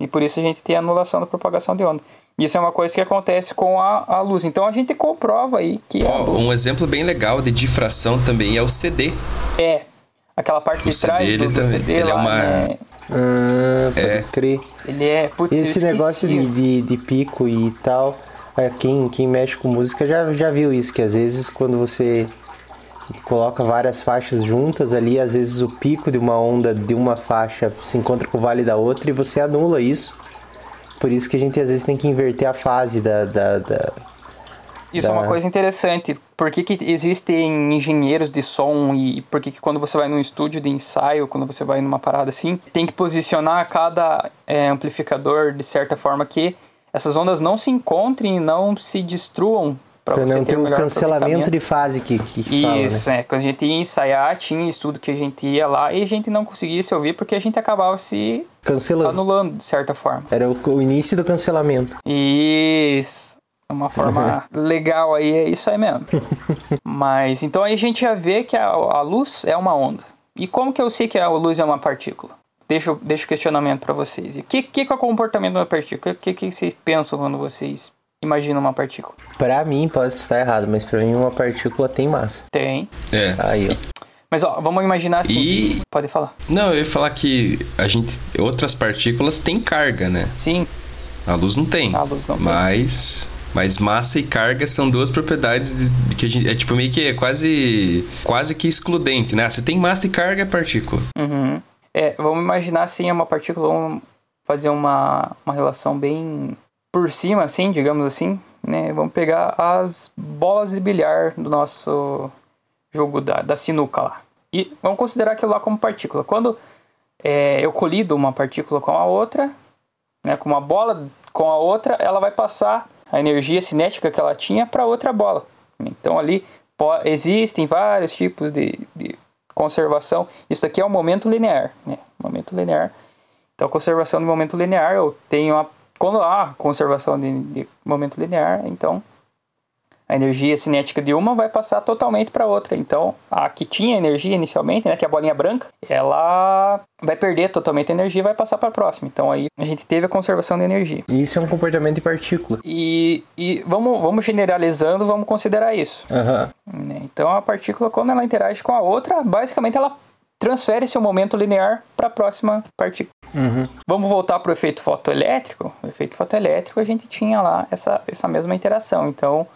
E por isso a gente tem a anulação da propagação de onda. Isso é uma coisa que acontece com a, a luz. Então a gente comprova aí que Ó, luz um exemplo bem legal de difração também é o CD. é aquela parte O de trás CD, do, CD ele é lá, uma- né? Ah, pode É. crer. Ele é... Putz, Esse negócio de, de, de pico e tal, é, quem, quem mexe com música já, já viu isso, que às vezes quando você coloca várias faixas juntas ali, às vezes o pico de uma onda de uma faixa se encontra com o vale da outra e você anula isso. Por isso que a gente às vezes tem que inverter a fase da. da, da- Isso é uma da- coisa interessante. Por que, que existem engenheiros de som e por que, que quando você vai num estúdio de ensaio, quando você vai numa parada assim, tem que posicionar cada é, amplificador de certa forma que essas ondas não se encontrem e não se destruam para não ter um cancelamento de fase que, que fala, né? Isso, é. Quando a gente ia ensaiar, tinha estudo que a gente ia lá e a gente não conseguia se ouvir porque a gente acabava se Cancelando. anulando de certa forma. Era o, o início do cancelamento. Isso. É Uma forma legal aí, é isso aí mesmo. Mas então aí a gente já vê que a, a luz é uma onda. E como que eu sei que a luz é uma partícula? Deixa, deixa o questionamento para vocês. E o que, que, que é o comportamento de uma partícula? O que, que vocês pensam quando vocês imaginam uma partícula? Pra mim, pode estar errado, mas pra mim uma partícula tem massa. Tem. É. Aí, ó. Mas ó, vamos imaginar assim. E- Pode falar. Não, eu ia falar que a gente. Outras partículas têm carga, né? Sim, A luz não tem. A luz não tem. mas. Mas massa e carga são duas propriedades de- que a gente. É tipo meio que é quase. quase que excludente, né? Você tem massa e carga é partícula. Uhum. É, vamos imaginar assim, é uma partícula, vamos fazer uma, uma relação bem por cima, assim, digamos assim, né? Vamos pegar as bolas de bilhar do nosso jogo da, da sinuca lá. E vamos considerar aquilo lá como partícula. Quando é, eu colido uma partícula com a outra, né, com uma bola com a outra, ela vai passar a energia cinética que ela tinha para outra bola. Então ali existem vários tipos de, de conservação. Isso aqui é o momento linear, né? Momento linear. Então conservação de momento linear, eu tenho a quando há conservação de, de momento linear, então a energia cinética de uma vai passar totalmente para outra. Então, a que tinha energia inicialmente, né, que é a bolinha branca, ela vai perder totalmente a energia e vai passar para a próxima. Então, aí a gente teve a conservação de energia. E Isso é um comportamento de partícula. E, e vamos, vamos generalizando, vamos considerar isso. Né? Então, a partícula, quando ela interage com a outra, basicamente ela transfere seu momento linear para a próxima partícula. Vamos voltar para o efeito fotoelétrico. O efeito fotoelétrico, a gente tinha lá essa, essa mesma interação. Então,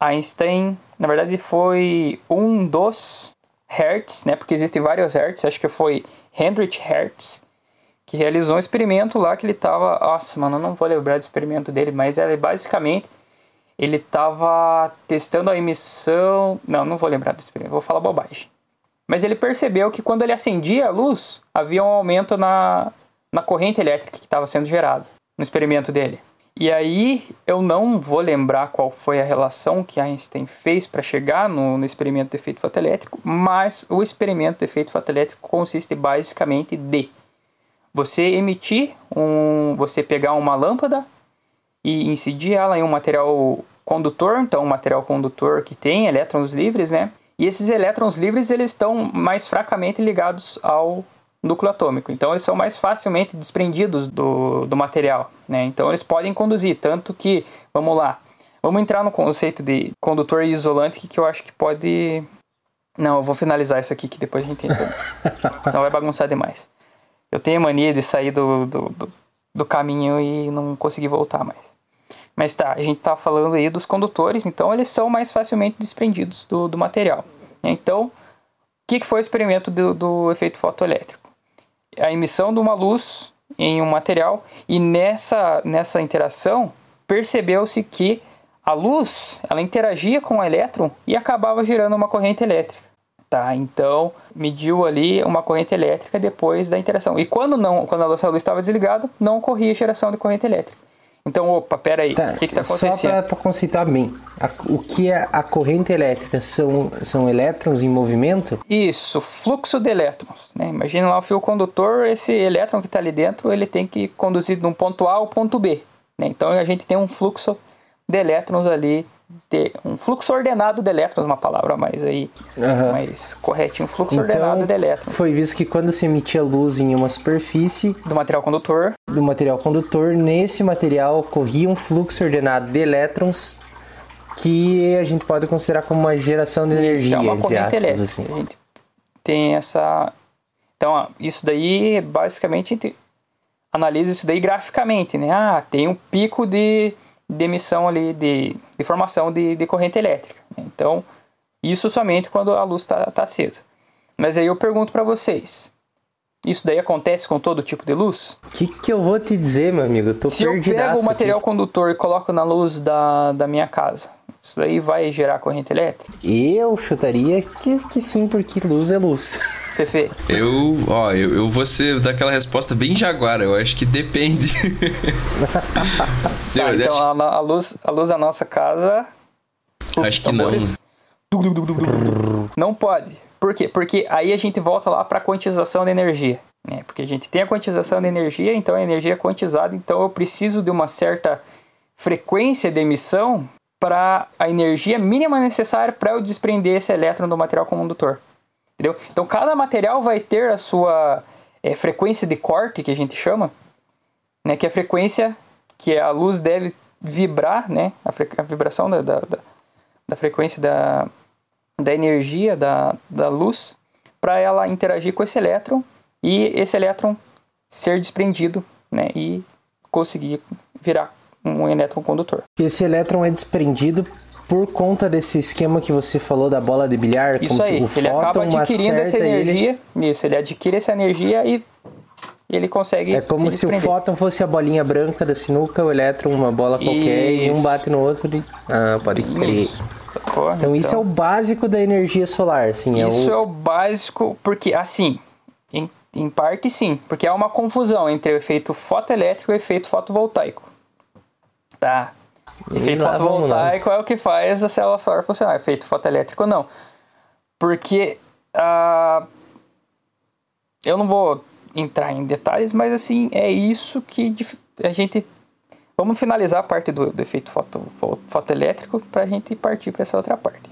Einstein, na verdade, foi um dos Hertz, né? Porque existem vários Hertz. Acho que foi Heinrich Hertz que realizou um experimento lá que ele tava, nossa, mano, eu não vou lembrar do experimento dele, mas ele basicamente ele tava testando a emissão, não, não vou lembrar do experimento, vou falar bobagem. Mas ele percebeu que quando ele acendia a luz, havia um aumento na, na corrente elétrica que estava sendo gerada no experimento dele. E aí eu não vou lembrar qual foi a relação que Einstein fez para chegar no, no experimento do efeito fotoelétrico, mas o experimento do efeito fotoelétrico consiste basicamente de você emitir um, você pegar uma lâmpada e incidir ela em um material condutor, então um material condutor que tem elétrons livres, né? E esses elétrons livres eles estão mais fracamente ligados ao núcleo atômico, então eles são mais facilmente desprendidos do, do material, né? Então eles podem conduzir, tanto que, vamos lá, vamos entrar no conceito de condutor isolante que eu acho que pode... Não, eu vou finalizar isso aqui que depois a gente entra. Não vai bagunçar demais. Eu tenho mania de sair do, do, do, do caminho e não conseguir voltar mais. Mas tá, a gente tá falando aí dos condutores, então eles são mais facilmente desprendidos do, do material. Então, o que, que foi o experimento do, do efeito fotoelétrico? A emissão de uma luz em um material e nessa, nessa interação percebeu-se que a luz ela interagia com o elétron e acabava gerando uma corrente elétrica. Tá, então mediu ali uma corrente elétrica depois da interação. E quando não, quando a luz estava desligada, não ocorria geração de corrente elétrica. Então, opa, pera aí, Tá, o que está só acontecendo? para conceitar bem, a- o que é a corrente elétrica? São, são elétrons em movimento? Isso, fluxo de elétrons. Né? Imagina lá o fio condutor, esse elétron que está ali dentro, ele tem que conduzir de um ponto A ao ponto B. né? Então a gente tem um fluxo de elétrons ali, de, um fluxo ordenado de elétrons, uma palavra mais aí, Aham. mais corretinho, um fluxo ordenado Então, de elétrons. foi visto que quando se emitia luz em uma superfície Do material condutor, do material condutor, nesse material corria um fluxo ordenado de elétrons que a gente pode considerar como uma geração de energia, é uma entre corrente aspas, elétrica. assim. A gente tem essa. Então, ó, isso daí, basicamente, a gente analisa isso daí graficamente, né? Ah, tem um pico de, de emissão ali, de, de formação de, de corrente elétrica. né? Então, isso somente quando a luz está tá acesa. Mas aí eu pergunto para vocês: isso daí acontece com todo tipo de luz? O que, que eu vou te dizer, meu amigo? Eu tô Se eu pego o aqui. material condutor e coloco na luz da, da minha casa, isso daí vai gerar corrente elétrica? Eu chutaria que, que sim, porque luz é luz. Fefe? Eu, ó, eu, eu vou ser daquela resposta bem jaguara. Eu acho que depende. Tá, então acho, a, a luz, a luz da nossa casa. acho que não. Não pode. Por quê? Porque aí a gente volta lá para a quantização de energia. Né? Porque a gente tem a quantização de energia, então a energia é quantizada, então eu preciso de uma certa frequência de emissão para a energia mínima necessária para eu desprender esse elétron do material condutor. Entendeu? Então cada material vai ter a sua eh, frequência de corte, que a gente chama, né? que é a frequência que a luz deve vibrar, né? a, fre- a vibração da, da, da- da frequência da, da energia da, da luz para ela interagir com esse elétron e esse elétron ser desprendido né, e conseguir virar um elétron condutor. Esse elétron é desprendido por conta desse esquema que você falou da bola de bilhar, Isso como aí, se o ele acaba adquirindo essa acerta ele. energia. Isso, ele adquire essa energia e ele consegue. É como se o desprender. fóton fosse a bolinha branca da sinuca, o elétron uma bola qualquer e um Isso. bate no outro. E... Ah, pode crer. Isso. Sacou? Então isso é o básico da energia solar, assim, é Isso o... é o básico, porque assim, em, em parte sim, porque há uma confusão entre o efeito fotoelétrico e o efeito fotovoltaico. Tá? Efeito fotovoltaico é o que faz a célula solar funcionar, efeito fotoelétrico não. Porque ah, eu não vou entrar em detalhes, mas assim, é isso que a gente. Vamos finalizar a parte do, do efeito foto, fo- fotoelétrico para a gente partir para essa outra parte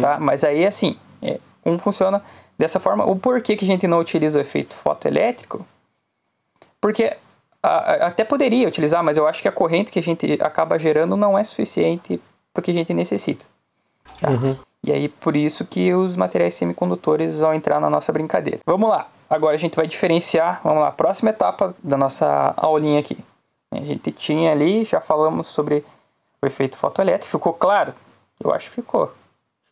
tá? Mas aí, assim, é, um funciona dessa forma. O porquê que a gente não utiliza o efeito fotoelétrico? Porque a- até poderia utilizar, mas eu acho que a corrente que a gente acaba gerando não é suficiente para o que a gente necessita. tá? E aí, por isso que os materiais semicondutores vão entrar na nossa brincadeira. Vamos lá. Agora a gente vai diferenciar. Vamos lá. Próxima etapa da nossa aulinha aqui. A gente tinha ali, já falamos sobre o efeito fotoelétrico. Ficou claro? Eu acho que ficou.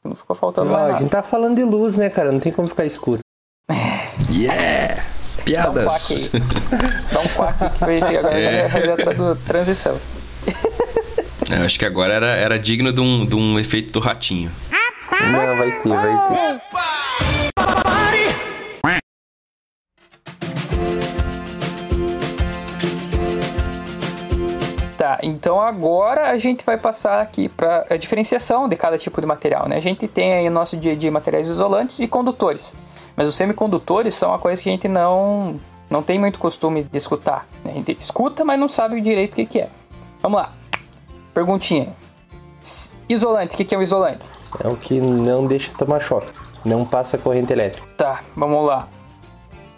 Não ficou faltando Ó, mais a nada. gente tá falando de luz, né, cara? Não tem como ficar escuro. Yeah! Dá um Piadas! quack aí. Dá um quack que agora É. fazer a transição. Eu acho que agora era, era digno de um, de um efeito do ratinho. Não, vai ter, vai ter. Tá, então agora a gente vai passar aqui para a diferenciação de cada tipo de material, né? A gente tem aí no nosso dia a dia materiais isolantes e condutores. Mas os semicondutores são uma coisa que a gente não, não tem muito costume de escutar. né? A gente escuta, mas não sabe direito o que, que é. Vamos lá. Perguntinha. Isolante, o que, que é um isolante? É o que não deixa tomar choque. Não passa corrente elétrica. Tá, vamos lá.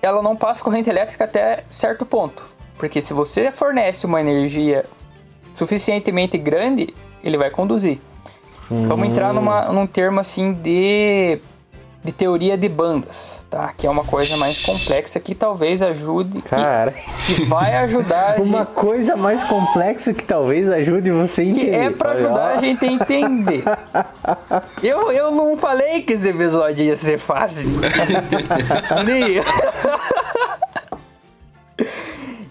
Ela não passa corrente elétrica até certo ponto. Porque se você fornece uma energia suficientemente grande, ele vai conduzir. Vamos entrar numa, num termo assim de, de teoria de bandas, tá? Que é uma coisa mais complexa que talvez ajude. que- Cara, Que, vai ajudar a uma gente. coisa mais complexa que talvez ajude você a Que entender. é pra Olha, ajudar a gente a entender. Eu, eu não falei que esse episódio ia ser fácil. Nem eu.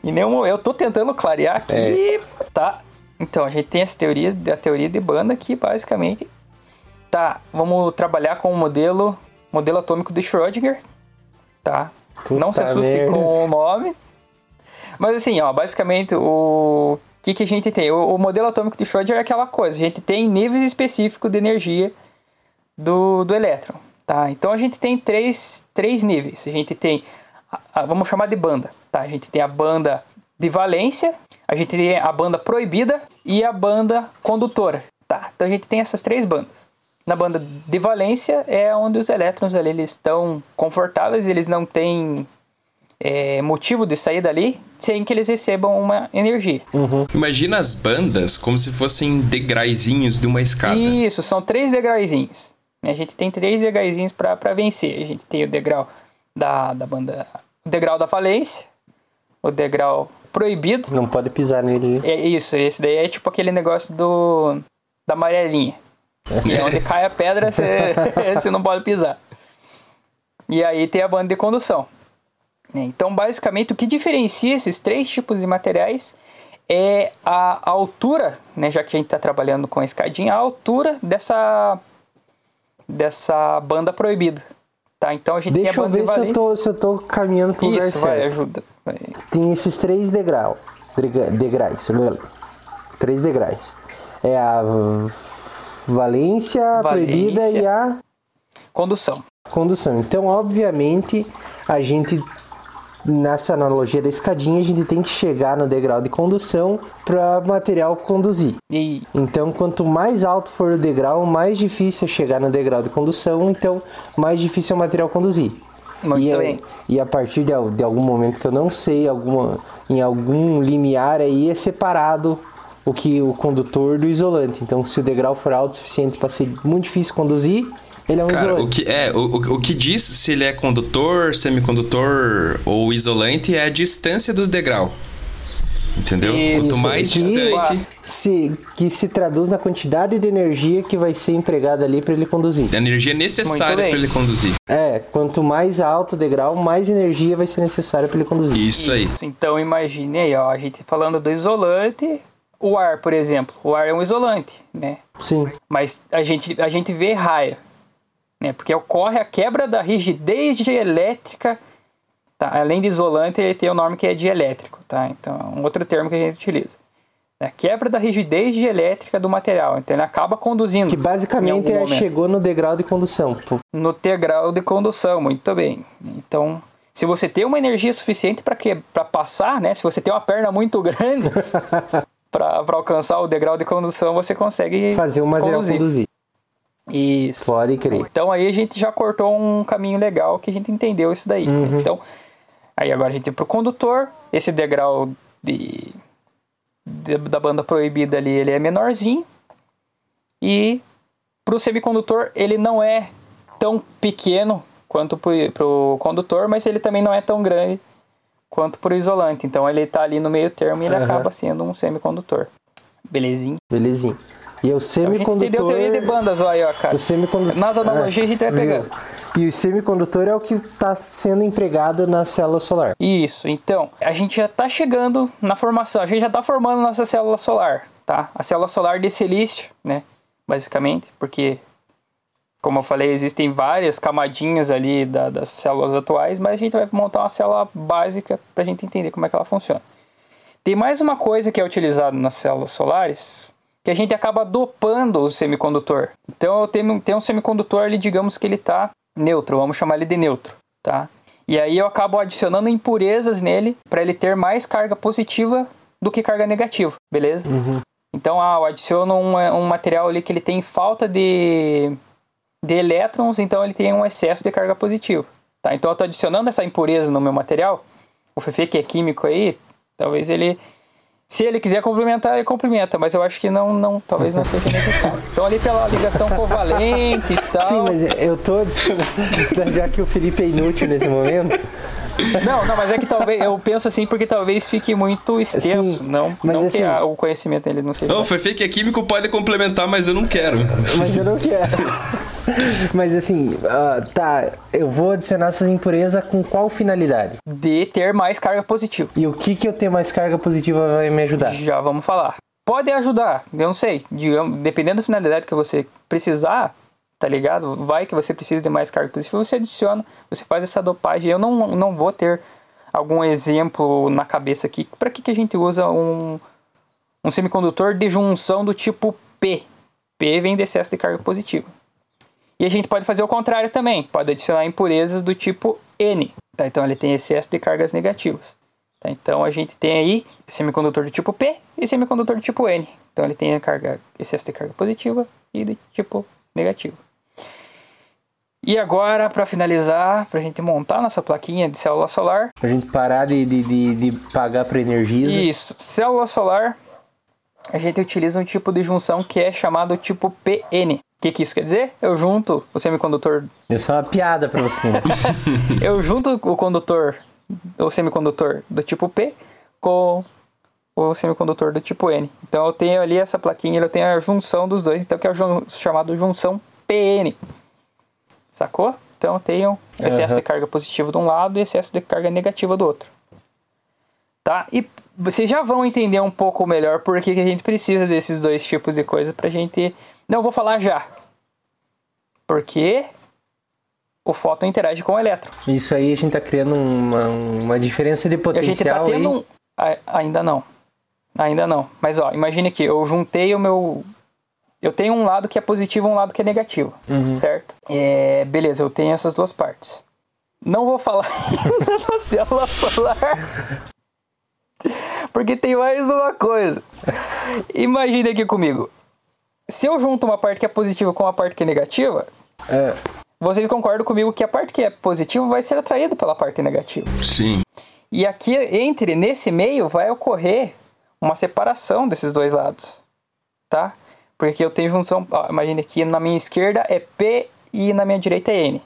Em nenhum. Eu tô tentando clarear aqui. É. Tá. Então, a gente tem as teorias, a teoria de banda que basicamente. Tá, vamos trabalhar com o modelo, modelo atômico de Schrödinger. Tá? não se Puta assustem merda. com o nome. Mas assim, ó, basicamente o que, que a gente tem? O, o modelo atômico de Schrödinger é aquela coisa, a gente tem níveis específicos de energia do, do elétron, tá? Então a gente tem três, três níveis. A gente tem, a- a- vamos chamar de banda, tá? A gente tem a banda de valência, a gente tem a banda proibida e a banda condutora, tá? Então a gente tem essas três bandas. Na banda de valência é onde os elétrons ali, eles estão confortáveis, eles não têm é, motivo de sair dali sem que eles recebam uma energia. Imagina as bandas como se fossem degraizinhos de uma escada. Isso, são três degrauzinhos. A gente tem três degrauzinhos para vencer. A gente tem o degrau da, da banda. O degrau da falência, o degrau proibido. Não pode pisar nele. É isso, esse daí é tipo aquele negócio do da amarelinha. Que é onde cai a pedra, você, você não pode pisar. E aí tem a banda de condução. né? Então, basicamente, o que diferencia esses três tipos de materiais é a altura, né, já que a gente está trabalhando com a escadinha, a altura dessa, dessa banda proibida. Tá? Então a gente Deixa tem a eu banda ver de se eu, tô, se eu tô caminhando pro lugar Isso, vai, certo. ajuda. Vai. Tem esses três degraus. Degra- Degraus. Três degraus. É a valência, a proibida Valência. e a Condução. condução. Então, obviamente, a gente nessa analogia da escadinha, a gente tem que chegar no degrau de condução para o material conduzir. E Então, quanto mais alto for o degrau, mais difícil é chegar no degrau de condução, então mais difícil é o material conduzir. Muito e, é- bem. e a partir de, de algum momento que eu não sei, alguma, em algum limiar aí é separado o que o condutor do isolante. Então, se o degrau for alto o suficiente para ser muito difícil conduzir, Ele é um Cara, isolante. o que, é, o, o- o que diz se ele é condutor, semicondutor ou isolante é a distância dos degraus. Entendeu? Isso, Quanto mais distante, se, que se traduz na quantidade de energia que vai ser empregada ali para ele conduzir. a energia necessária para ele conduzir. É, quanto mais alto o degrau, mais energia vai ser necessária para ele conduzir. Isso aí. Isso, Então imagine aí, ó, a gente falando do isolante, o ar, por exemplo. O ar é um isolante, né? Sim. Mas a gente, a gente vê raio, né? Porque ocorre a quebra da rigidez elétrica. Tá? Além de isolante, ele tem o nome que é dielétrico, tá? Então é um outro termo que a gente utiliza. É a quebra da rigidez dielétrica do material. Então ele acaba conduzindo. Que basicamente é, chegou no degrau de condução. No ter grau de condução, muito bem. Então, se você tem uma energia suficiente para passar, né? Se você tem uma perna muito grande para alcançar o degrau de condução, você consegue Fazer o material conduzir. conduzir. Isso. Pode crer. Então aí a gente já cortou um caminho legal que a gente entendeu isso daí. Uhum. Então, aí agora a gente tem pro condutor, esse degrau de, de- da banda proibida ali, ele é menorzinho. E pro semicondutor, ele não é tão pequeno quanto pro, pro condutor, mas ele também não é tão grande quanto pro isolante. Então ele tá ali no meio termo e ele Aham. acaba sendo um semicondutor. Belezinha. Belezinha. E o Então, a gente semicondutor. teoria de bandas, aí, ó, cara. O semicondutor. Nas analogias a gente vai viu? pegando. E o semicondutor é o que está sendo empregado na célula solar. Isso, então, a gente já está chegando na formação, a gente já está formando nossa célula solar, tá? A célula solar de silício, né? Basicamente, porque, como eu falei, existem várias camadinhas ali da- das células atuais, mas a gente vai montar uma célula básica para a gente entender como é que ela funciona. Tem mais uma coisa que é utilizada nas células solares, que a gente acaba dopando o semicondutor. Então eu tenho, tenho um semicondutor ali, digamos que ele está neutro, vamos chamar ele de neutro, tá? E aí eu acabo adicionando impurezas nele para ele ter mais carga positiva do que carga negativa, beleza? Então ah, eu adiciono um, um material ali que ele tem falta de, de elétrons, então ele tem um excesso de carga positiva. Tá? Então eu estou adicionando essa impureza no meu material. O Fefe que é químico aí, talvez ele. Se ele quiser complementar, ele complementa, mas eu acho que não, não talvez não seja necessário. Então ali pela ligação covalente e tal. Sim, mas eu tô adicionando. Já que o Felipe é inútil nesse momento. Não, não, mas é que talvez eu penso assim porque talvez fique muito extenso, Sim, não, mas não assim- que a- o conhecimento dele não seja. Não, foi que é químico pode complementar, mas eu não quero. Mas eu não quero. Mas assim, ah, tá. Eu vou adicionar essas impurezas com qual finalidade? de ter mais carga positiva. E o que que eu ter mais carga positiva vai me ajudar? Já vamos falar. Pode ajudar, eu não sei. Digamos, dependendo da finalidade que você precisar, tá ligado? Vai que você precisa de mais carga positiva, você adiciona, você faz essa dopagem. Eu não, não vou ter algum exemplo na cabeça aqui. Para que, que a gente usa um, um semicondutor de junção do tipo P? P vem de excesso de carga positiva. E a gente pode fazer o contrário também. Pode adicionar impurezas do tipo N. Tá? Então ele tem excesso de cargas negativas. Tá? Então a gente tem aí semicondutor do tipo P e semicondutor do tipo N. Então ele tem a carga, excesso de carga positiva e de tipo negativo. E agora, para finalizar, para a gente montar nossa plaquinha de célula solar, Pra gente parar de, de, de, de pagar pra Energisa. isso, célula solar, a gente utiliza um tipo de junção que é chamado tipo PN. O que, que isso quer dizer? Eu junto o semicondutor Isso é uma piada pra você. eu junto o condutor, o semicondutor do tipo P com o semicondutor do tipo N. Então eu tenho ali essa plaquinha, eu tenho a junção dos dois, então que é o jun- chamado junção PN. Sacou? Então eu tenho excesso Aham. de carga positiva de um lado e excesso de carga negativa do outro. Tá? E vocês já vão entender um pouco melhor por que, que a gente precisa desses dois tipos de coisa pra gente. Não vou falar já. Porque o fóton interage com o elétron. Isso aí a gente tá criando uma, uma diferença de E a gente tá potencial tendo aí. um. a- Ainda não. Ainda não. Mas ó, imagine que eu juntei o meu. Eu tenho um lado que é positivo e um lado que é negativo. Uhum. Certo? É, beleza, eu tenho essas duas partes. Não vou falar da célula solar. Porque tem mais uma coisa. Imagine aqui comigo. Se eu junto uma parte que é positiva com uma parte que é negativa, É, vocês concordam comigo que a parte que é positiva vai ser atraída pela parte negativa. Sim. E aqui, entre, nesse meio, vai ocorrer uma separação desses dois lados, tá? Porque eu tenho junção, ó, imagine aqui, na minha esquerda é P e na minha direita é N.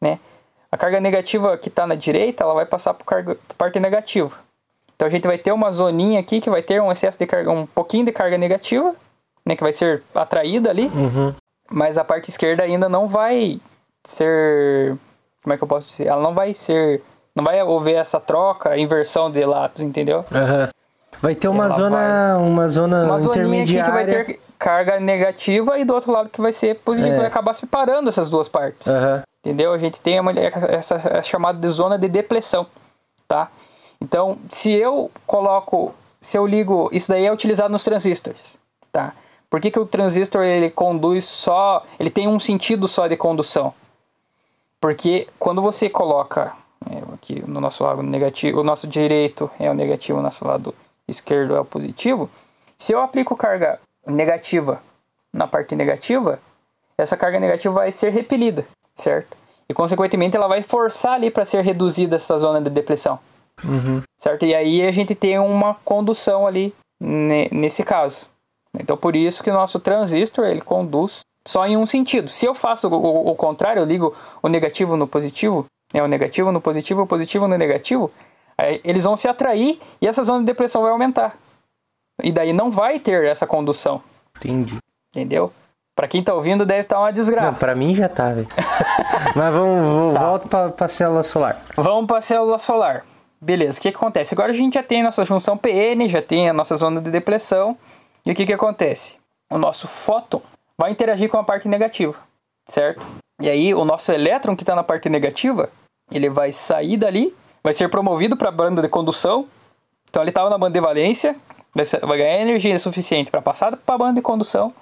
Né? A carga negativa que está na direita, ela vai passar para a parte negativa. Então a gente vai ter uma zoninha aqui que vai ter um excesso de carga, um pouquinho de carga negativa, né, que vai ser atraída ali. Mas a parte esquerda ainda não vai ser, como é que eu posso dizer? Ela não vai ser, não vai haver essa troca, inversão de lados, entendeu? Aham. Vai ter uma zona, uma zona Uma aqui que vai intermediária. ter carga negativa e do outro lado que vai ser positivo, É. vai acabar separando essas duas partes. Aham. Entendeu? A gente tem uma- essa, essa chamada de zona de depressão, tá? Então, se eu coloco, se eu ligo, isso daí é utilizado nos transistores, tá? Por que, que o transistor ele conduz só, ele tem um sentido só de condução? Porque quando você coloca é, aqui no nosso lado negativo, o nosso direito é o negativo, o nosso lado esquerdo é o positivo. Se eu aplico carga negativa na parte negativa, essa carga negativa vai ser repelida, certo? E consequentemente ela vai forçar ali para ser reduzida essa zona de depressão, certo? E aí a gente tem uma condução ali ne- nesse caso. Então por isso que o nosso transistor ele conduz só em um sentido. Se eu faço o, o- o contrário, eu ligo o negativo no positivo, é o negativo no positivo, o positivo no negativo, eles vão se atrair e essa zona de depressão vai aumentar. E daí não vai ter essa condução, Entendi. entendeu? Pra quem tá ouvindo deve estar uma desgraça. Não, pra mim já tá, velho. Mas vamos, vamos Tá. volta pra, pra célula solar. Vamos para a célula solar. Beleza, o que, que acontece? Agora a gente já tem a nossa junção PN, já tem a nossa zona de depressão. E o que, que acontece? O nosso fóton vai interagir com a parte negativa, certo? E aí o nosso elétron que está na parte negativa, ele vai sair dali, vai ser promovido para a banda de condução. Então ele estava na banda de valência, vai ganhar energia suficiente para passar para a banda de condução.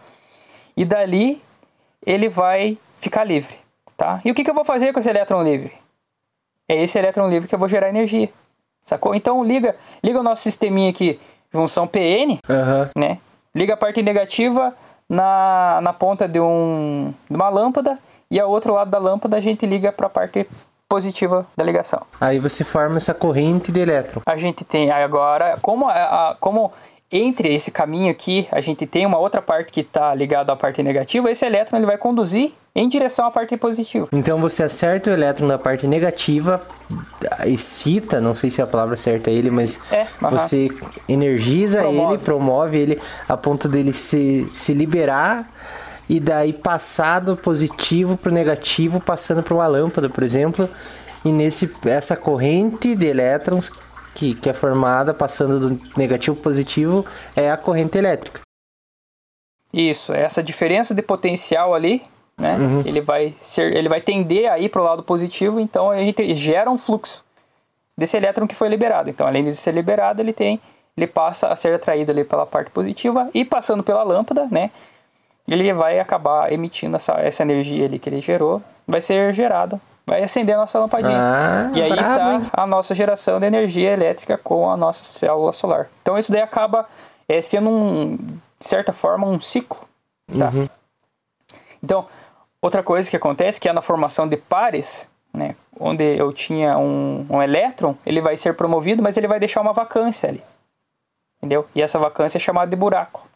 E dali ele vai ficar livre, tá? E o que, que eu vou fazer com esse elétron livre? é esse elétron livre que eu vou gerar energia. Sacou? Então liga, liga o nosso sisteminha aqui, junção PN, Aham. né? Liga a parte negativa na, na ponta de, um, de uma lâmpada e ao outro lado da lâmpada a gente liga para a parte positiva da ligação. Aí você forma essa corrente de elétron. A gente tem agora, como, a, a- como entre esse caminho aqui, a gente tem uma outra parte que está ligada à parte negativa, esse elétron ele vai conduzir em direção à parte positiva. Então você acerta o elétron na parte negativa, excita, não sei se a palavra certa é ele, mas É, aham. você energiza Promove. ele, promove ele a ponto dele se, se liberar e daí passar do positivo pro negativo, passando para uma lâmpada, por exemplo. E nesse essa corrente de elétrons que, que é formada passando do negativo pro positivo é a corrente elétrica. Isso, essa diferença de potencial ali, né? Uhum. Ele vai ser, ele vai tender a ir para o lado positivo, então a gente gera um fluxo desse elétron que foi liberado. Então, além de ser liberado, ele tem, ele passa a ser atraído ali pela parte positiva e passando pela lâmpada, né? Ele vai acabar emitindo essa, essa energia ali que ele gerou, vai ser gerada, vai acender a nossa lampadinha. Ah, e aí brabo, tá a nossa geração de energia elétrica com a nossa célula solar. Então isso daí acaba é, sendo um, de certa forma, um ciclo. Tá? Uhum. Então, outra coisa que acontece que é na formação de pares, né, onde eu tinha um, um elétron, ele vai ser promovido, mas ele vai deixar uma vacância ali. Entendeu? E essa vacância é chamada de buraco.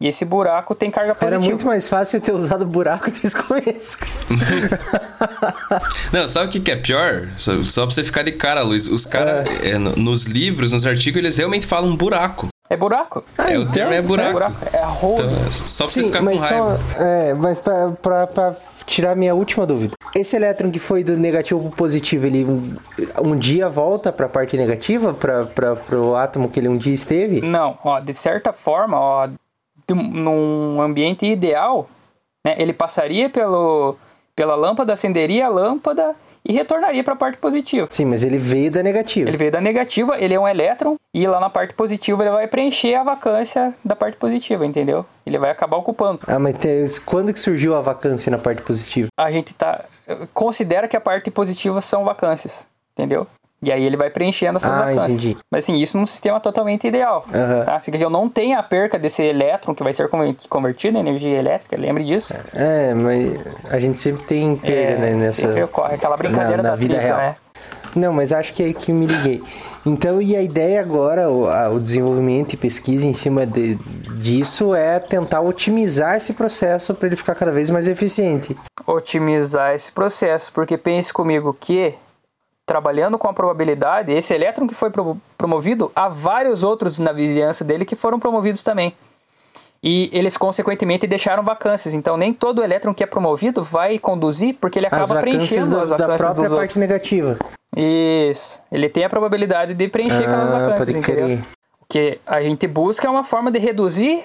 E esse buraco tem carga positiva. Era muito mais fácil você ter usado o buraco desde o começo. Não, sabe o que, que é pior? Só, só pra você ficar de cara, Luiz. Os caras, é, no- nos livros, nos artigos, eles realmente falam buraco. É buraco. é, o termo é buraco. É buraco. É. Então, só pra você Sim, ficar com mas raiva. só. É, mas pra, pra, pra tirar minha última dúvida. Esse elétron que foi do negativo pro positivo, ele um, um dia volta pra parte negativa? Pra, pra, pro átomo que ele um dia esteve? Não, ó, de certa forma, ó, num ambiente ideal, né, ele passaria pelo, pela lâmpada, acenderia a lâmpada e retornaria para a parte positiva. Sim, mas ele veio da negativa. Ele veio da negativa, ele é um elétron, e lá na parte positiva ele vai preencher a vacância da parte positiva, entendeu? Ele vai acabar ocupando. Ah, mas tem- quando que surgiu a vacância na parte positiva? A gente tá. Considera que a parte positiva são vacâncias, entendeu? E aí ele vai preenchendo essas Ah, vacâncias. entendi. Mas assim, isso num sistema totalmente ideal. Aham. Tá? Assim, que eu não tenha a perca desse elétron que vai ser conver- convertido em energia elétrica, lembre disso. É, mas a gente sempre tem perda, né, nessa... É, sempre ocorre aquela brincadeira na- na da vida física, real. né? Não, mas acho que é que eu me liguei. Então, e a ideia agora, o, a- o desenvolvimento e pesquisa em cima de- disso é tentar otimizar esse processo para ele ficar cada vez mais eficiente. Otimizar esse processo, porque pense comigo que trabalhando com a probabilidade, esse elétron que foi pro- promovido, há vários outros na vizinhança dele que foram promovidos também. E eles, consequentemente, deixaram vacâncias. Então, nem todo elétron que é promovido vai conduzir, porque ele acaba preenchendo da, as da vacâncias própria dos parte outros. negativa. Isso. Ele tem a probabilidade de preencher aquelas Ah, vacâncias, pode entendeu? crer. O que a gente busca é uma forma de reduzir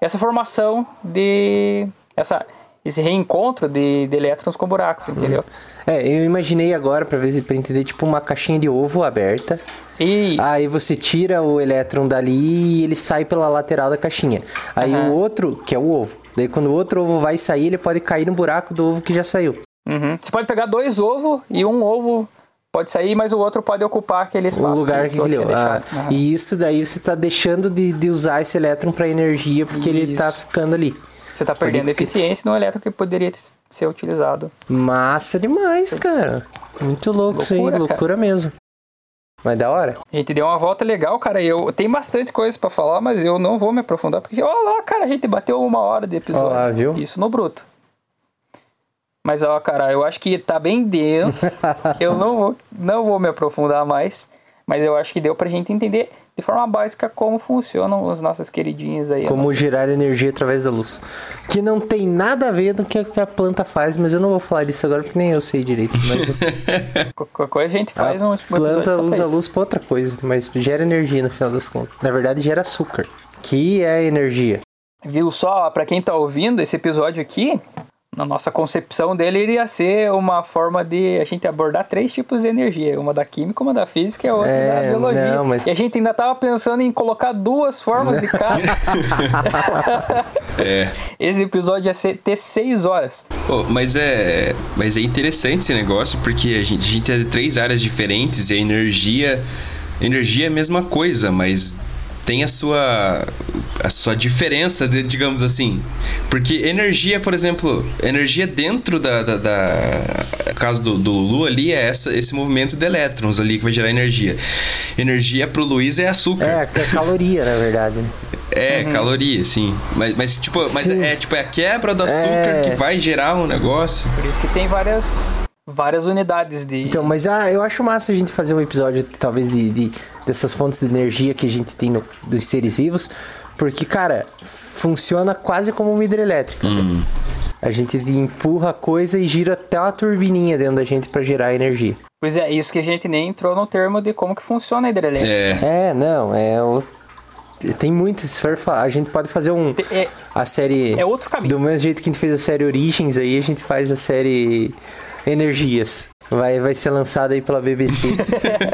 essa formação de... Essa, esse reencontro de, de elétrons com buracos, entendeu? É, eu imaginei agora, pra ver se pra entender, tipo uma caixinha de ovo aberta. E Aí você tira o elétron dali e ele sai pela lateral da caixinha. Aí Aham. o outro, que é o ovo. Daí quando o outro ovo vai sair, ele pode cair no buraco do ovo que já saiu. Uhum. Você pode pegar dois ovos e um ovo pode sair, mas o outro pode ocupar aquele espaço. o lugar que eu ele. Ah. Aham. E isso daí você tá deixando de, de usar esse elétron para energia porque ele tá ficando ali. Você tá perdendo eficiência no elétron que poderia ser utilizado. Massa demais, cara. Muito louco isso aí, Loucura, cara. loucura mesmo. Mas da hora. A gente deu uma volta legal, cara. Eu tem bastante coisa pra falar, mas eu não vou me aprofundar porque olha lá, cara, a gente bateu uma hora de episódio. Ó lá, viu? Isso no bruto. Mas ó, cara, eu acho que tá bem denso. eu não vou, não vou me aprofundar mais, mas eu acho que deu pra gente entender de forma básica como funcionam os nossos queridinhos aí. Como gerar energia através da luz. Que não tem nada a ver com o que a planta faz, mas eu não vou falar disso agora porque nem eu sei direito. Mas Qualquer coisa a gente faz a um planta usa a luz pra outra coisa, mas gera energia no final das contas. Na verdade, gera açúcar, que é energia. Viu só, pra quem tá ouvindo esse episódio aqui, na nossa concepção dele iria ser uma forma de a gente abordar três tipos de energia, uma da química, uma da física e a outra É, da biologia. não, mas- E a gente ainda tava pensando em colocar duas formas de cada. É. Esse episódio ia ser, ter seis horas. Pô, mas é. Mas é interessante esse negócio, porque a gente, a gente é de três áreas diferentes e a energia. Energia é a mesma coisa, mas tem a sua. a sua diferença, de- digamos assim. Porque energia, por exemplo, energia dentro da. da, da no caso do, do Lulu ali é essa, esse movimento de elétrons ali que vai gerar energia. Energia pro Luiz é açúcar. É, é caloria, na verdade. É, caloria, sim. Mas, mas tipo, mas Sim. é tipo é a quebra do açúcar É. que vai gerar um negócio. Por isso que tem várias, várias unidades de. Então, mas ah, eu acho massa a gente fazer um episódio, talvez, de, de- dessas fontes de energia que a gente tem no- dos seres vivos, porque, cara, funciona quase como uma hidrelétrica. Hum. A gente empurra a coisa e gira até uma turbininha dentro da gente pra gerar energia. Pois é, isso que a gente nem entrou no termo de como que funciona a hidrelétrica. É. É, não, é o... Tem muito, se for falar, a gente pode fazer um... É, A série... É outro caminho. Do mesmo jeito que a gente fez a série Origens, aí a gente faz a série Energias. Vai, vai ser lançada aí pela BBC.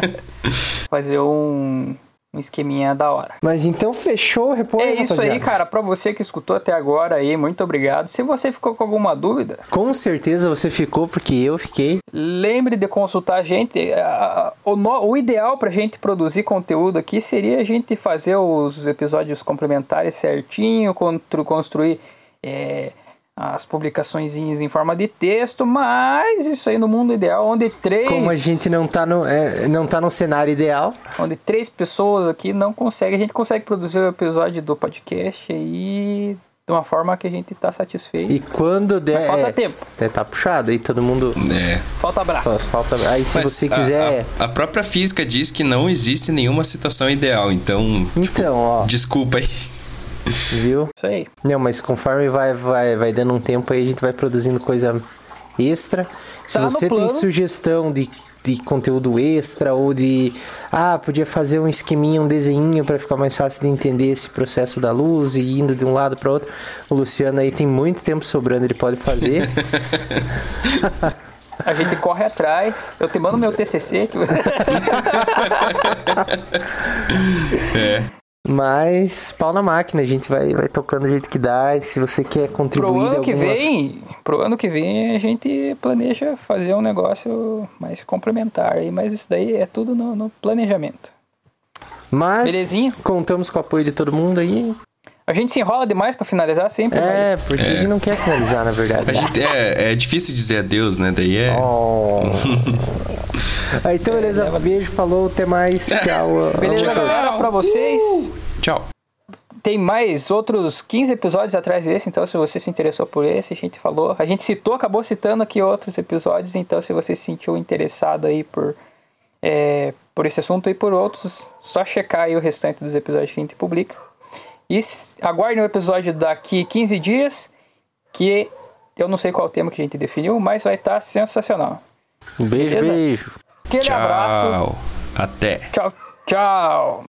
fazer um, um esqueminha da hora. Mas então fechou o repórter, É isso aí, rapaziada? cara. Pra você que escutou até agora aí, muito obrigado. Se você ficou com alguma dúvida, Com certeza você ficou, porque eu fiquei. lembre de consultar a gente. A- a- O, no- o ideal pra gente produzir conteúdo aqui seria a gente fazer os episódios complementares certinho, constru- construir é, as publicações em forma de texto, mas isso aí no mundo ideal, onde três, Como a gente não tá no, é, não tá no cenário ideal, onde três pessoas aqui não conseguem, a gente consegue produzir o episódio do podcast aí de uma forma que a gente tá satisfeito. e quando der. Mas falta é, tempo. é, Tá puxado aí, todo mundo. É. Falta abraço. Falta, aí se Mas você a- quiser. A, a própria física diz que não existe nenhuma situação ideal, então. Então, ó, Desculpa aí. Viu? Isso aí. Não, mas conforme vai, vai, vai dando um tempo aí, a gente vai produzindo coisa extra. Se Tá você tem sugestão de, de conteúdo extra ou de. Ah, podia fazer um esqueminha, um desenho para ficar mais fácil de entender esse processo da luz e indo de um lado para outro. O Luciano aí tem muito tempo sobrando, ele pode fazer. A gente corre atrás. Eu te mando meu TCC. É. Mas pau na máquina, a gente vai, vai tocando do jeito que dá. E se você quer pro contribuir de ano que alguma- vem, pro ano que vem a gente planeja fazer um negócio mais complementar mas isso daí é tudo no, no planejamento. Mas Belezinha? contamos com o apoio de todo mundo aí. A gente se enrola demais pra finalizar sempre, É, mas porque a gente não quer finalizar, na verdade. A gente, é, é difícil dizer adeus, né? Daí é. Oh. Ah, então, beleza. Beijo, falou, até mais. Tchau. Beleza, todos. galera, pra vocês. Tchau. Tem mais outros 15 episódios atrás desse, então se você se interessou por esse, a gente falou. A gente citou, acabou citando aqui outros episódios, então se você se sentiu interessado aí por, é, por esse assunto e por outros, só checar aí o restante dos episódios que a gente publica. E aguardem o episódio daqui 15 dias, que eu não sei qual o tema que a gente definiu, mas vai estar sensacional. Um beijo, Beleza? beijo. Aquele abraço. Tchau. Até. Tchau, tchau.